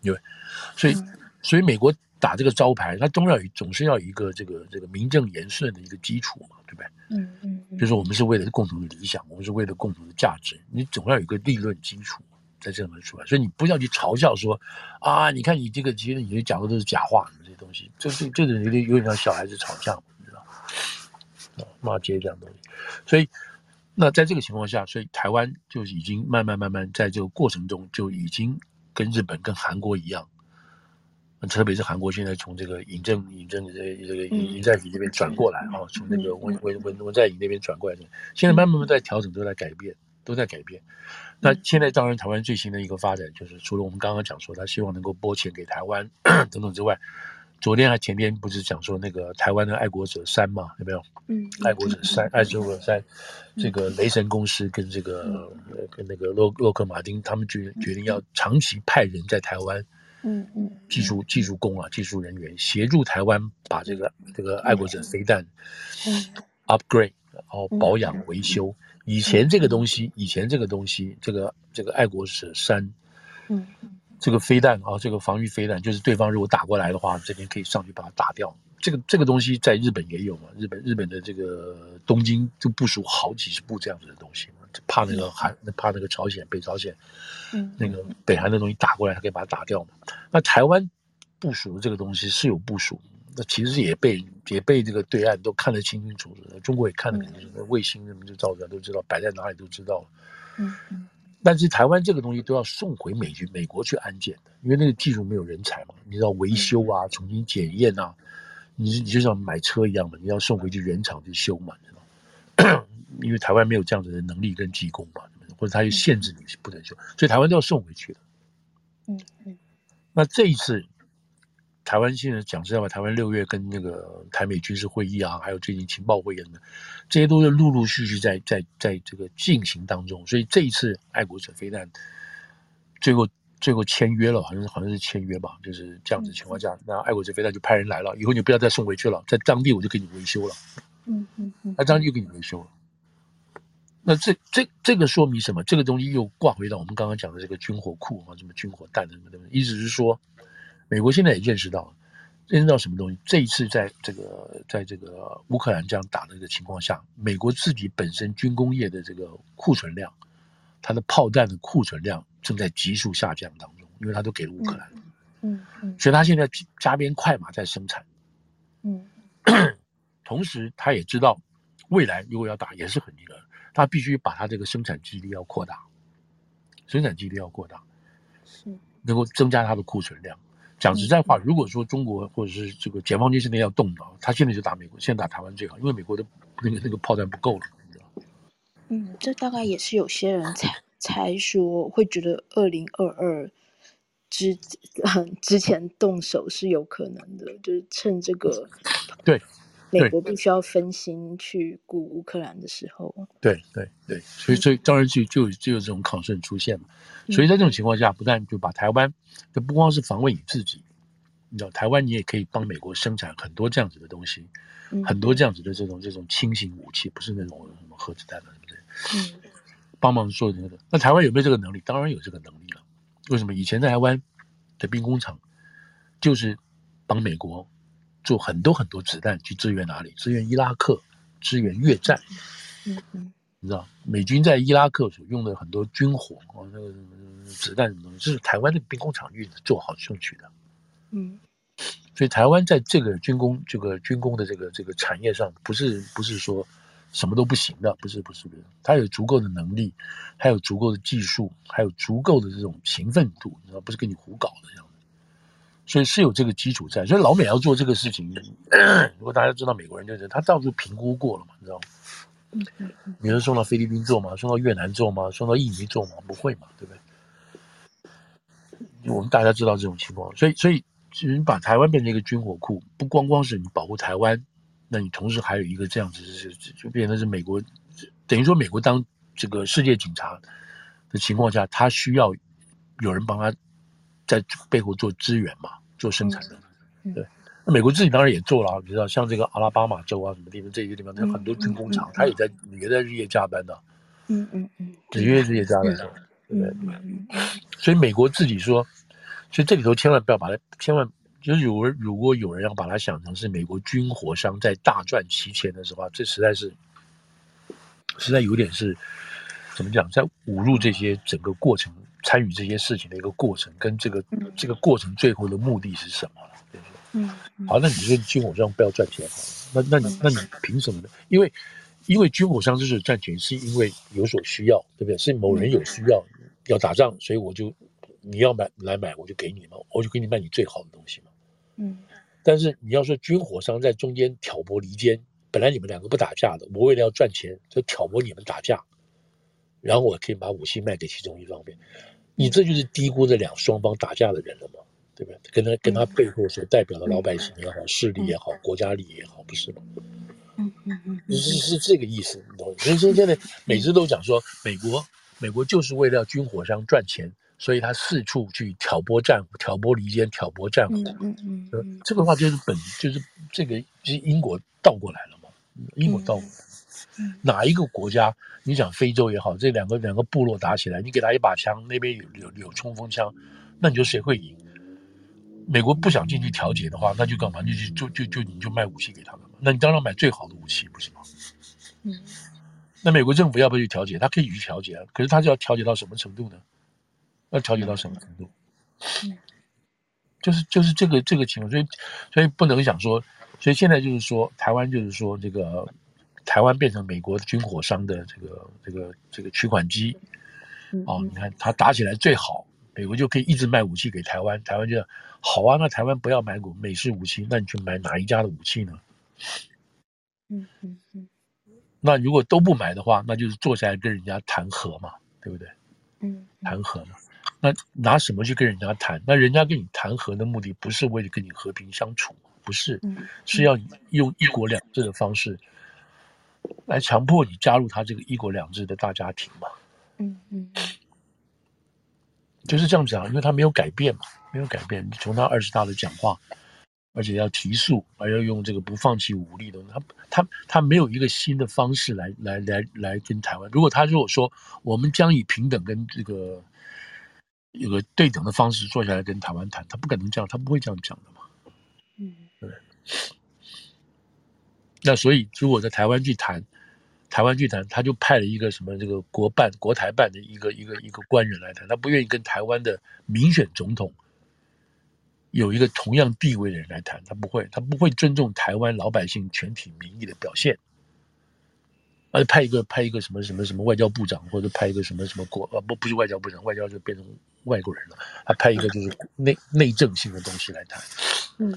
因为所以所以美国。打这个招牌，它总要总是要一个这个这个名正言顺的一个基础嘛，对不对？嗯嗯，就是我们是为了共同的理想，我们是为了共同的价值，你总要有一个立论基础在这里出来，所以你不要去嘲笑说啊，你看你这个其实你讲的都是假话，这些东西，这这这种有点有点像小孩子吵架，你知道吗？骂街这样东西，所以那在这个情况下，所以台湾就已经慢慢慢慢在这个过程中就已经跟日本跟韩国一样。特别是韩国现在从这个尹正尹正这这个尹在寅那边转过来啊，从那个文文文文在寅那边转过来的，现在慢慢慢在调整，都在改变，都在改变。那现在当然台湾最新的一个发展就是，除了我们刚刚讲说他希望能够拨钱给台湾等等之外，昨天还前天不是讲说那个台湾的爱国者三嘛，有没有？嗯，爱国者三，爱国者三，这个雷神公司跟这个跟那个洛洛克马丁他们决决定要长期派人在台湾。嗯嗯，技术技术工啊，技术人员协助台湾把这个这个爱国者飞弹，嗯，upgrade，然后保养维修。以前这个东西，以前这个东西，这个这个爱国者三，嗯，这个飞弹啊，这个防御飞弹，就是对方如果打过来的话，这边可以上去把它打掉。这个这个东西在日本也有嘛，日本日本的这个东京就部署好几十部这样子的东西嘛，怕那个韩，怕那个朝鲜，北朝鲜。嗯，那个北韩的东西打过来，他可以把它打掉嘛。那台湾部署的这个东西是有部署，那其实也被也被这个对岸都看得清清楚楚的，中国也看得很清楚，那卫星什么就照出来都知道，摆在哪里都知道了。嗯嗯。但是台湾这个东西都要送回美军美国去安检的，因为那个技术没有人才嘛，你知道维修啊，重新检验啊，你你就像买车一样的，你要送回去原厂去修嘛，知道？因为台湾没有这样子的能力跟技工嘛。或者他就限制你不能修，所以台湾都要送回去的。嗯嗯。那这一次，台湾现在讲实在话，台湾六月跟那个台美军事会议啊，还有最近情报会议呢，这些都是陆陆续续在在在这个进行当中。所以这一次爱国者飞弹最后最后签约了，好像是好像是签约吧，就是这样子情况下，那爱国者飞弹就派人来了，以后你不要再送回去了，在当地我就给你维修了。嗯嗯嗯。那当地就给你维修了。那这这这个说明什么？这个东西又挂回到我们刚刚讲的这个军火库啊，什么军火弹什么的，意思是说，美国现在也认识到了，认识到什么东西？这一次在这个在这个乌克兰这样打的这个情况下，美国自己本身军工业的这个库存量，它的炮弹的库存量正在急速下降当中，因为它都给了乌克兰，嗯嗯，所以它现在加鞭快马在生产，嗯，同时他也知道未来如果要打也是很那个。他必须把他这个生产基地要扩大，生产基地要扩大，是能够增加他的库存量，讲实在话，如果说中国或者是这个解放军现在要动的，他现在就打美国，现在打台湾最好，因为美国的那个那个炮弹不够了，你知道。嗯，这大概也是有些人才 才说会觉得二零二二之 之前动手是有可能的，就是趁这个对。美国必须要分心去顾乌克兰的时候，对对对，所以所以当然就就就有这种抗争出现嘛。所以在这种情况下，不但就把台湾，就不光是防卫你自己，你知道，台湾你也可以帮美国生产很多这样子的东西，很多这样子的这种这种轻型武器，不是那种什么核子弹的，对不对？嗯，帮忙做这个。那台湾有没有这个能力？当然有这个能力了。为什么？以前在台湾的兵工厂就是帮美国。做很多很多子弹去支援哪里？支援伊拉克，支援越战。嗯嗯，你知道美军在伊拉克所用的很多军火啊，那个子弹什么东西，这是台湾的兵工厂运做好送去的。嗯，所以台湾在这个军工这个军工的这个这个产业上，不是不是说什么都不行的，不是不是不是，它有足够的能力，还有足够的技术，还有足够的这种勤奋度，你知道，不是跟你胡搞的这样。所以是有这个基础在，所以老美要做这个事情，如果大家知道美国人就是他到处评估过了嘛，你知道吗？你是送到菲律宾做吗？送到越南做吗？送到印尼做吗？不会嘛，对不对？我们大家知道这种情况，所以所以其实你把台湾变成一个军火库，不光光是你保护台湾，那你同时还有一个这样子，就就变成是美国，等于说美国当这个世界警察的情况下，他需要有人帮他。在背后做支援嘛，做生产的，嗯、对。那美国自己当然也做了，你知道，像这个阿拉巴马州啊，什么地方，这些地方，有很多军工厂，他、嗯嗯、也在也在日夜加班的、啊。嗯嗯嗯，日夜日夜加班的，对？所以美国自己说，所以这里头千万不要把它，千万就是有人如果有人要把它想成是美国军火商在大赚其钱的时候，这实在是，实在有点是怎么讲，在侮辱这些整个过程。参与这些事情的一个过程，跟这个、嗯、这个过程最后的目的是什么？对不对？嗯，嗯好，那你说军火商不要赚钱好了，那那你那你凭什么呢？因为因为军火商就是赚钱，是因为有所需要，对不对？是某人有需要、嗯、要打仗，所以我就你要买来买，我就给你嘛，我就给你卖你最好的东西嘛。嗯，但是你要说军火商在中间挑拨离间，本来你们两个不打架的，我为了要赚钱，就挑拨你们打架。然后我可以把武器卖给其中一方面，你这就是低估这两双方打架的人了嘛，对不对？跟他跟他背后所代表的老百姓也好，势力也好，国家利益也好，不是吗？嗯嗯嗯，是是这个意思，你懂？所以说现在每次都讲说美国美国就是为了军火商赚钱，所以他四处去挑拨战挑拨离间，挑拨战火。嗯嗯嗯，这个话就是本就是这个就是因果倒过来了嘛，因果倒过来。哪一个国家？你讲非洲也好，这两个两个部落打起来，你给他一把枪，那边有有有冲锋枪，那你说谁会赢？美国不想进去调解的话，那就干嘛？就就就就你就卖武器给他们嘛？那你当然买最好的武器，不是吗？嗯。那美国政府要不要去调解？他可以去调解啊，可是他就要调解到什么程度呢？要调解到什么程度？嗯。就是就是这个这个情况，所以所以不能想说，所以现在就是说，台湾就是说这个。台湾变成美国军火商的这个这个这个取款机，哦，你看他打起来最好，美国就可以一直卖武器给台湾，台湾就好啊。那台湾不要买美美式武器，那你去买哪一家的武器呢？嗯嗯嗯。那如果都不买的话，那就是坐下来跟人家谈和嘛，对不对？嗯，谈和嘛。那拿什么去跟人家谈？那人家跟你谈和的目的不是为了跟你和平相处，不是，是要用一国两制的方式。来强迫你加入他这个一国两制的大家庭嘛？嗯嗯，就是这样讲，因为他没有改变嘛，没有改变。从他二十大的讲话，而且要提速，而要用这个不放弃武力的，他他他没有一个新的方式来来来来跟台湾。如果他如果说我们将以平等跟这个有个对等的方式坐下来跟台湾谈，他不可能这样，他不会这样讲的嘛。嗯，对。那所以，如果在台湾去谈，台湾去谈，他就派了一个什么这个国办、国台办的一个一个一个官员来谈，他不愿意跟台湾的民选总统有一个同样地位的人来谈，他不会，他不会尊重台湾老百姓全体民意的表现。而派一个派一个什么什么什么外交部长，或者派一个什么什么国呃不不是外交部长，外交就变成外国人了，他派一个就是内内政性的东西来谈。嗯。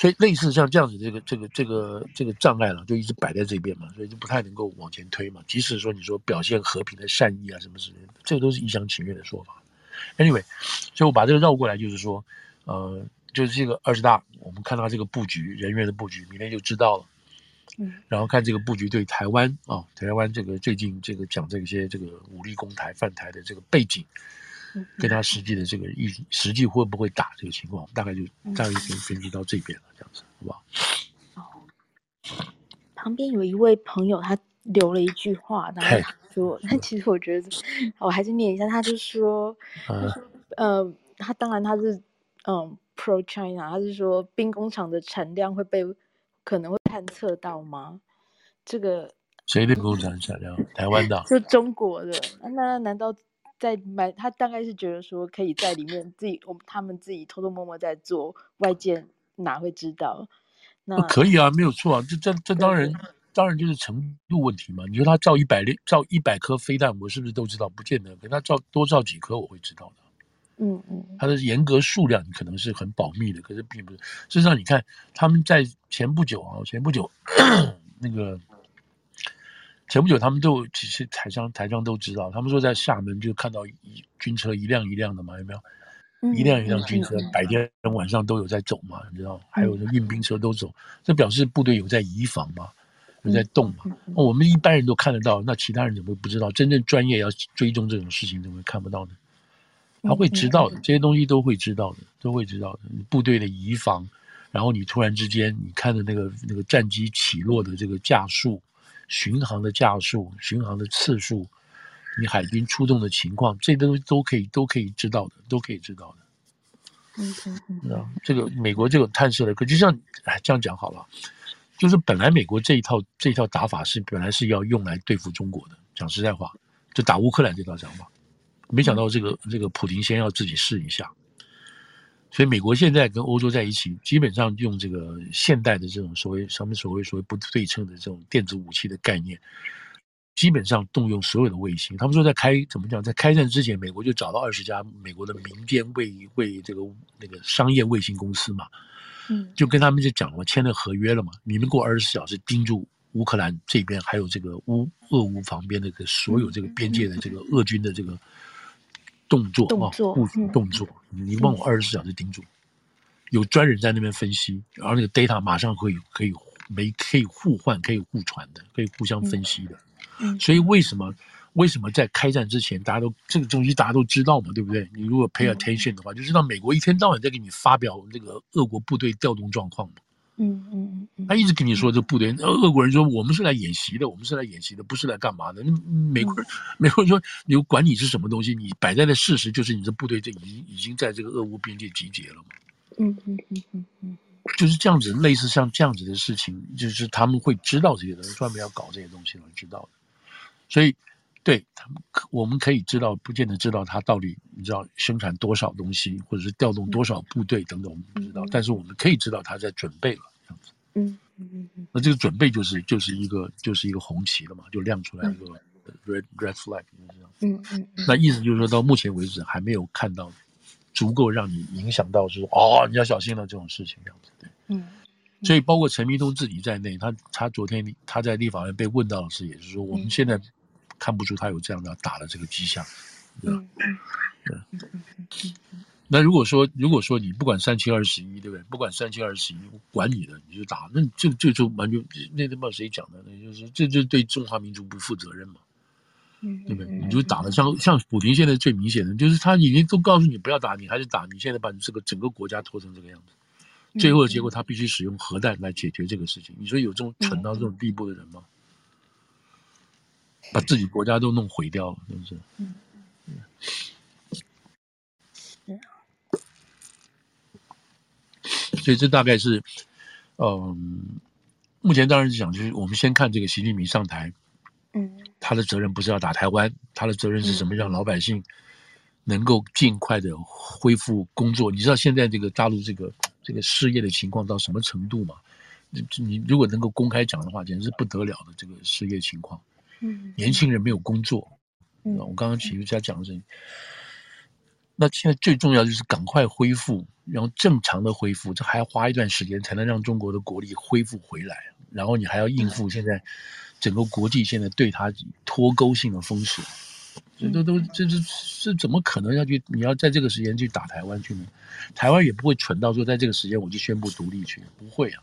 所以类似像这样子，这个这个这个这个障碍了，就一直摆在这边嘛，所以就不太能够往前推嘛。即使说你说表现和平的善意啊什么之类的，这个都是一厢情愿的说法。Anyway，所以我把这个绕过来，就是说，呃，就是这个二十大，我们看到这个布局人员的布局，明天就知道了。嗯。然后看这个布局对台湾啊、哦，台湾这个最近这个讲这些这个武力攻台犯台的这个背景。跟他实际的这个意实际会不会打这个情况，大概就大概就分析到这边了，这样子，好不好？哦，旁边有一位朋友，他留了一句话，然后说，但其实我觉得，我还是念一下，他就说，呃，他当然他是嗯 pro China，他是说兵工厂的产量会被可能会探测到吗？这个谁的兵工厂产量？台湾的？就中国的？那难道？在买，他大概是觉得说可以在里面自己，我他们自己偷偷摸摸在做，外界哪会知道？那可以啊，没有错啊，这这这当然当然就是程度问题嘛。你说他造一百粒造一百颗飞弹，我是不是都知道？不见得，给他造多造几颗，我会知道的。嗯嗯，他的严格数量可能是很保密的，可是并不是。事实上，你看他们在前不久啊，前不久 那个。前不久，他们都其实台上台上都知道，他们说在厦门就看到一军车一辆一辆的嘛，有没有？一辆一辆军车，白天晚上都有在走嘛，你知道？还有运兵车都走，这表示部队有在移防嘛，有在动嘛。我们一般人都看得到，那其他人怎么会不知道？真正专业要追踪这种事情，怎么会看不到呢？他会知道的，这些东西都会知道的，都会知道的。部队的移防，然后你突然之间，你看的那个那个战机起落的这个架数。巡航的架数、巡航的次数，你海军出动的情况，这都都可以都可以知道的，都可以知道的。嗯嗯嗯。啊，这个美国这个探测的，可就像哎这样讲好了，就是本来美国这一套这一套打法是本来是要用来对付中国的，讲实在话，就打乌克兰这套想法，没想到这个这个普京先要自己试一下。所以美国现在跟欧洲在一起，基本上用这个现代的这种所谓什么所谓所谓不对称的这种电子武器的概念，基本上动用所有的卫星。他们说在开怎么讲，在开战之前，美国就找到二十家美国的民间卫卫这个那个商业卫星公司嘛，嗯，就跟他们就讲了，签了合约了嘛，你们过二十四小时盯住乌克兰这边，还有这个乌俄乌旁边的这个所有这个边界的这个俄军的这个。动作啊，部署动作，你问我二十四小时盯住，有专人在那边分析，然后那个 data 马上可以可以没可以互换，可以互传的，可以互相分析的。所以为什么为什么在开战之前，大家都这个东西大家都知道嘛，对不对？你如果 pay attention 的话，就知道美国一天到晚在给你发表这个俄国部队调动状况嘛。嗯嗯嗯，他一直跟你说这部队，俄国人说我们是来演习的，我们是来演习的，不是来干嘛的。那美国人，美国人说你管你是什么东西，你摆在的事实就是你这部队这已经已经在这个俄乌边界集结了嘛。嗯嗯嗯嗯嗯，就是这样子，类似像这样子的事情，就是他们会知道这些东西，专门要搞这些东西，会知道的。所以，对他们，我们可以知道，不见得知道他到底你知道生产多少东西，或者是调动多少部队等等，我们不知道。但是我们可以知道他在准备了。嗯嗯嗯，那这个准备就是就是一个就是一个红旗了嘛，就亮出来一个 red red flag，就是这样。嗯嗯，那意思就是说到目前为止还没有看到足够让你影响到说哦，你要小心了这种事情这样子。对，嗯。所以包括陈明通自己在内，他他昨天他在立法院被问到的是，也就是说我们现在看不出他有这样的打的这个迹象。嗯嗯，对。那如果说，如果说你不管三七二十一，对不对？不管三七二十一，管你的，你就打。那这这就完全那他妈谁讲的？那就是这就对中华民族不负责任嘛，嗯，对不对？你就打了，像像普丁现在最明显的就是他已经都告诉你不要打，你还是打，你现在把你这个整个国家拖成这个样子，最后的结果他必须使用核弹来解决这个事情。你说有这种蠢到这种地步的人吗？把自己国家都弄毁掉了，是不是？嗯嗯。所以这大概是，嗯，目前当然是讲，就是我们先看这个习近平上台，嗯，他的责任不是要打台湾，他的责任是什么？让老百姓能够尽快的恢复工作。你知道现在这个大陆这个这个失业的情况到什么程度吗？你如果能够公开讲的话，简直是不得了的这个失业情况。嗯，年轻人没有工作。嗯，我刚刚企业家讲的是，那现在最重要就是赶快恢复，然后正常的恢复，这还要花一段时间才能让中国的国力恢复回来。然后你还要应付现在整个国际现在对他脱钩性的封锁，这都都这这这怎么可能要去？你要在这个时间去打台湾去呢？台湾也不会蠢到说在这个时间我就宣布独立去，不会啊。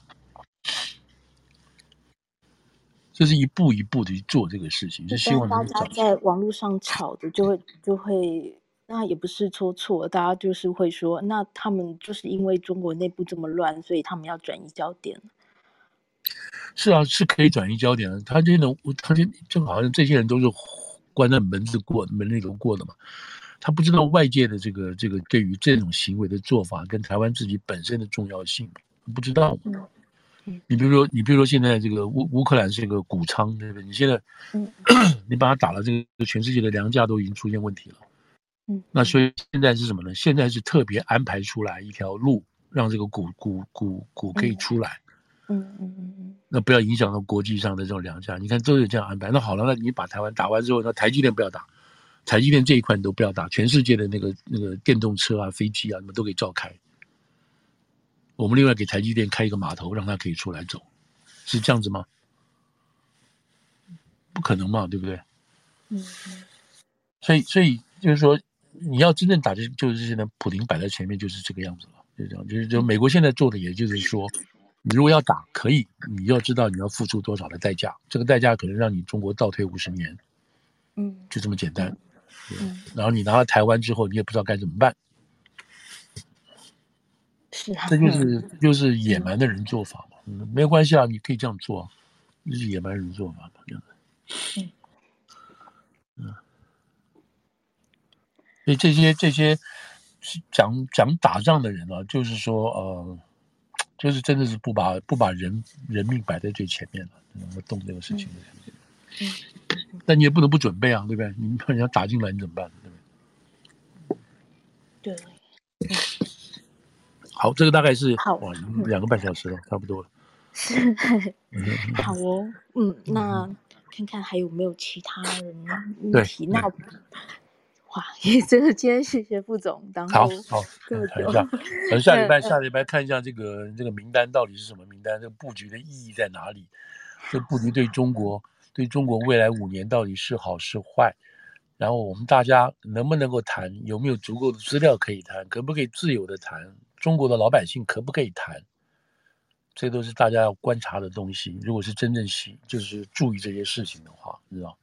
就是一步一步的去做这个事情，是希望大家在网络上吵的，就会就会，那也不是说错，大家就是会说，那他们就是因为中国内部这么乱，所以他们要转移焦点。是啊，是可以转移焦点的。他这种，他这正好像这些人都是关在门子过门里头过的嘛，他不知道外界的这个这个对于这种行为的做法跟台湾自己本身的重要性，不知道。嗯你比如说，你比如说，现在这个乌乌克兰是一个谷仓，对不对？你现在，嗯，你把它打了，这个全世界的粮价都已经出现问题了，嗯，那所以现在是什么呢？现在是特别安排出来一条路，让这个谷谷谷谷可以出来，嗯嗯嗯嗯，那不要影响到国际上的这种粮价。你看都有这样安排。那好了，那你把台湾打完之后，那台积电不要打，台积电这一块你都不要打，全世界的那个那个电动车啊、飞机啊，你们都可以照开。我们另外给台积电开一个码头，让它可以出来走，是这样子吗？不可能嘛，对不对？嗯。所以，所以就是说，你要真正打击，就是现在普林摆在前面，就是这个样子了，就这样。就是，就美国现在做的，也就是说，你如果要打，可以，你要知道你要付出多少的代价，这个代价可能让你中国倒退五十年。嗯。就这么简单。嗯。然后你拿了台湾之后，你也不知道该怎么办。是啊，这就是就是野蛮的人做法嘛，嗯，没有关系啊，你可以这样做，这是野蛮人做法嘛，这样子。嗯嗯，所以这些这些讲讲打仗的人啊，就是说呃，就是真的是不把不把人人命摆在最前面了，能够动这个事情的。嗯，但你也不能不准备啊，对不对？你怕人家打进来，你怎么办？对不对？对。嗯好，这个大概是好哇，两个半小时了，差不多了。是，好哦，嗯，那看看还有没有其他人问题？那哇，也 真的今天谢谢副总，然后好好看一下，等下礼拜下礼拜看一下这个这个名单到底是什么名单，这个布局的意义在哪里？这布局对中国对中国未来五年到底是好是坏？然后我们大家能不能够谈？有没有足够的资料可以谈？可不可以自由的谈？中国的老百姓可不可以谈？这都是大家要观察的东西。如果是真正是就是注意这些事情的话，你知道，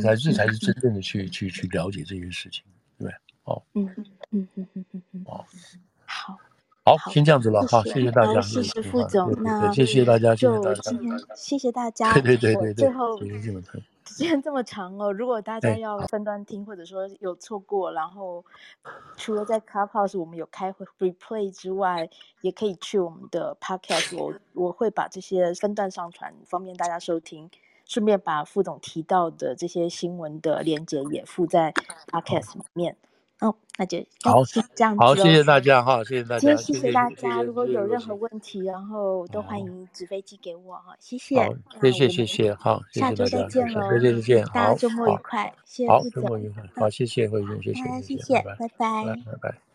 才这才是真正的去去去了解这些事情，对？哦，嗯嗯嗯嗯嗯嗯，哦，好，好，先这样子了，好，谢谢大家，谢谢副总，那谢谢大家，谢谢大家，谢谢大家，对对对对对，最后。时间这么长哦，如果大家要分段听，或者说有错过，然后除了在 Clubhouse 我们有开会 replay 之外，也可以去我们的 Podcast，我我会把这些分段上传，方便大家收听。顺便把副总提到的这些新闻的链接也附在 Podcast 里面。哦，那就好，这样子。好，谢谢大家哈，谢谢大 家。谢谢大家，如果有任何问题，然后都欢迎纸飞机给我哈，谢谢。谢谢谢谢，好，下周再见喽，再见再见，大家周末愉快，谢谢。周末愉快，好，谢谢慧君，谢谢，谢谢，拜拜，拜拜。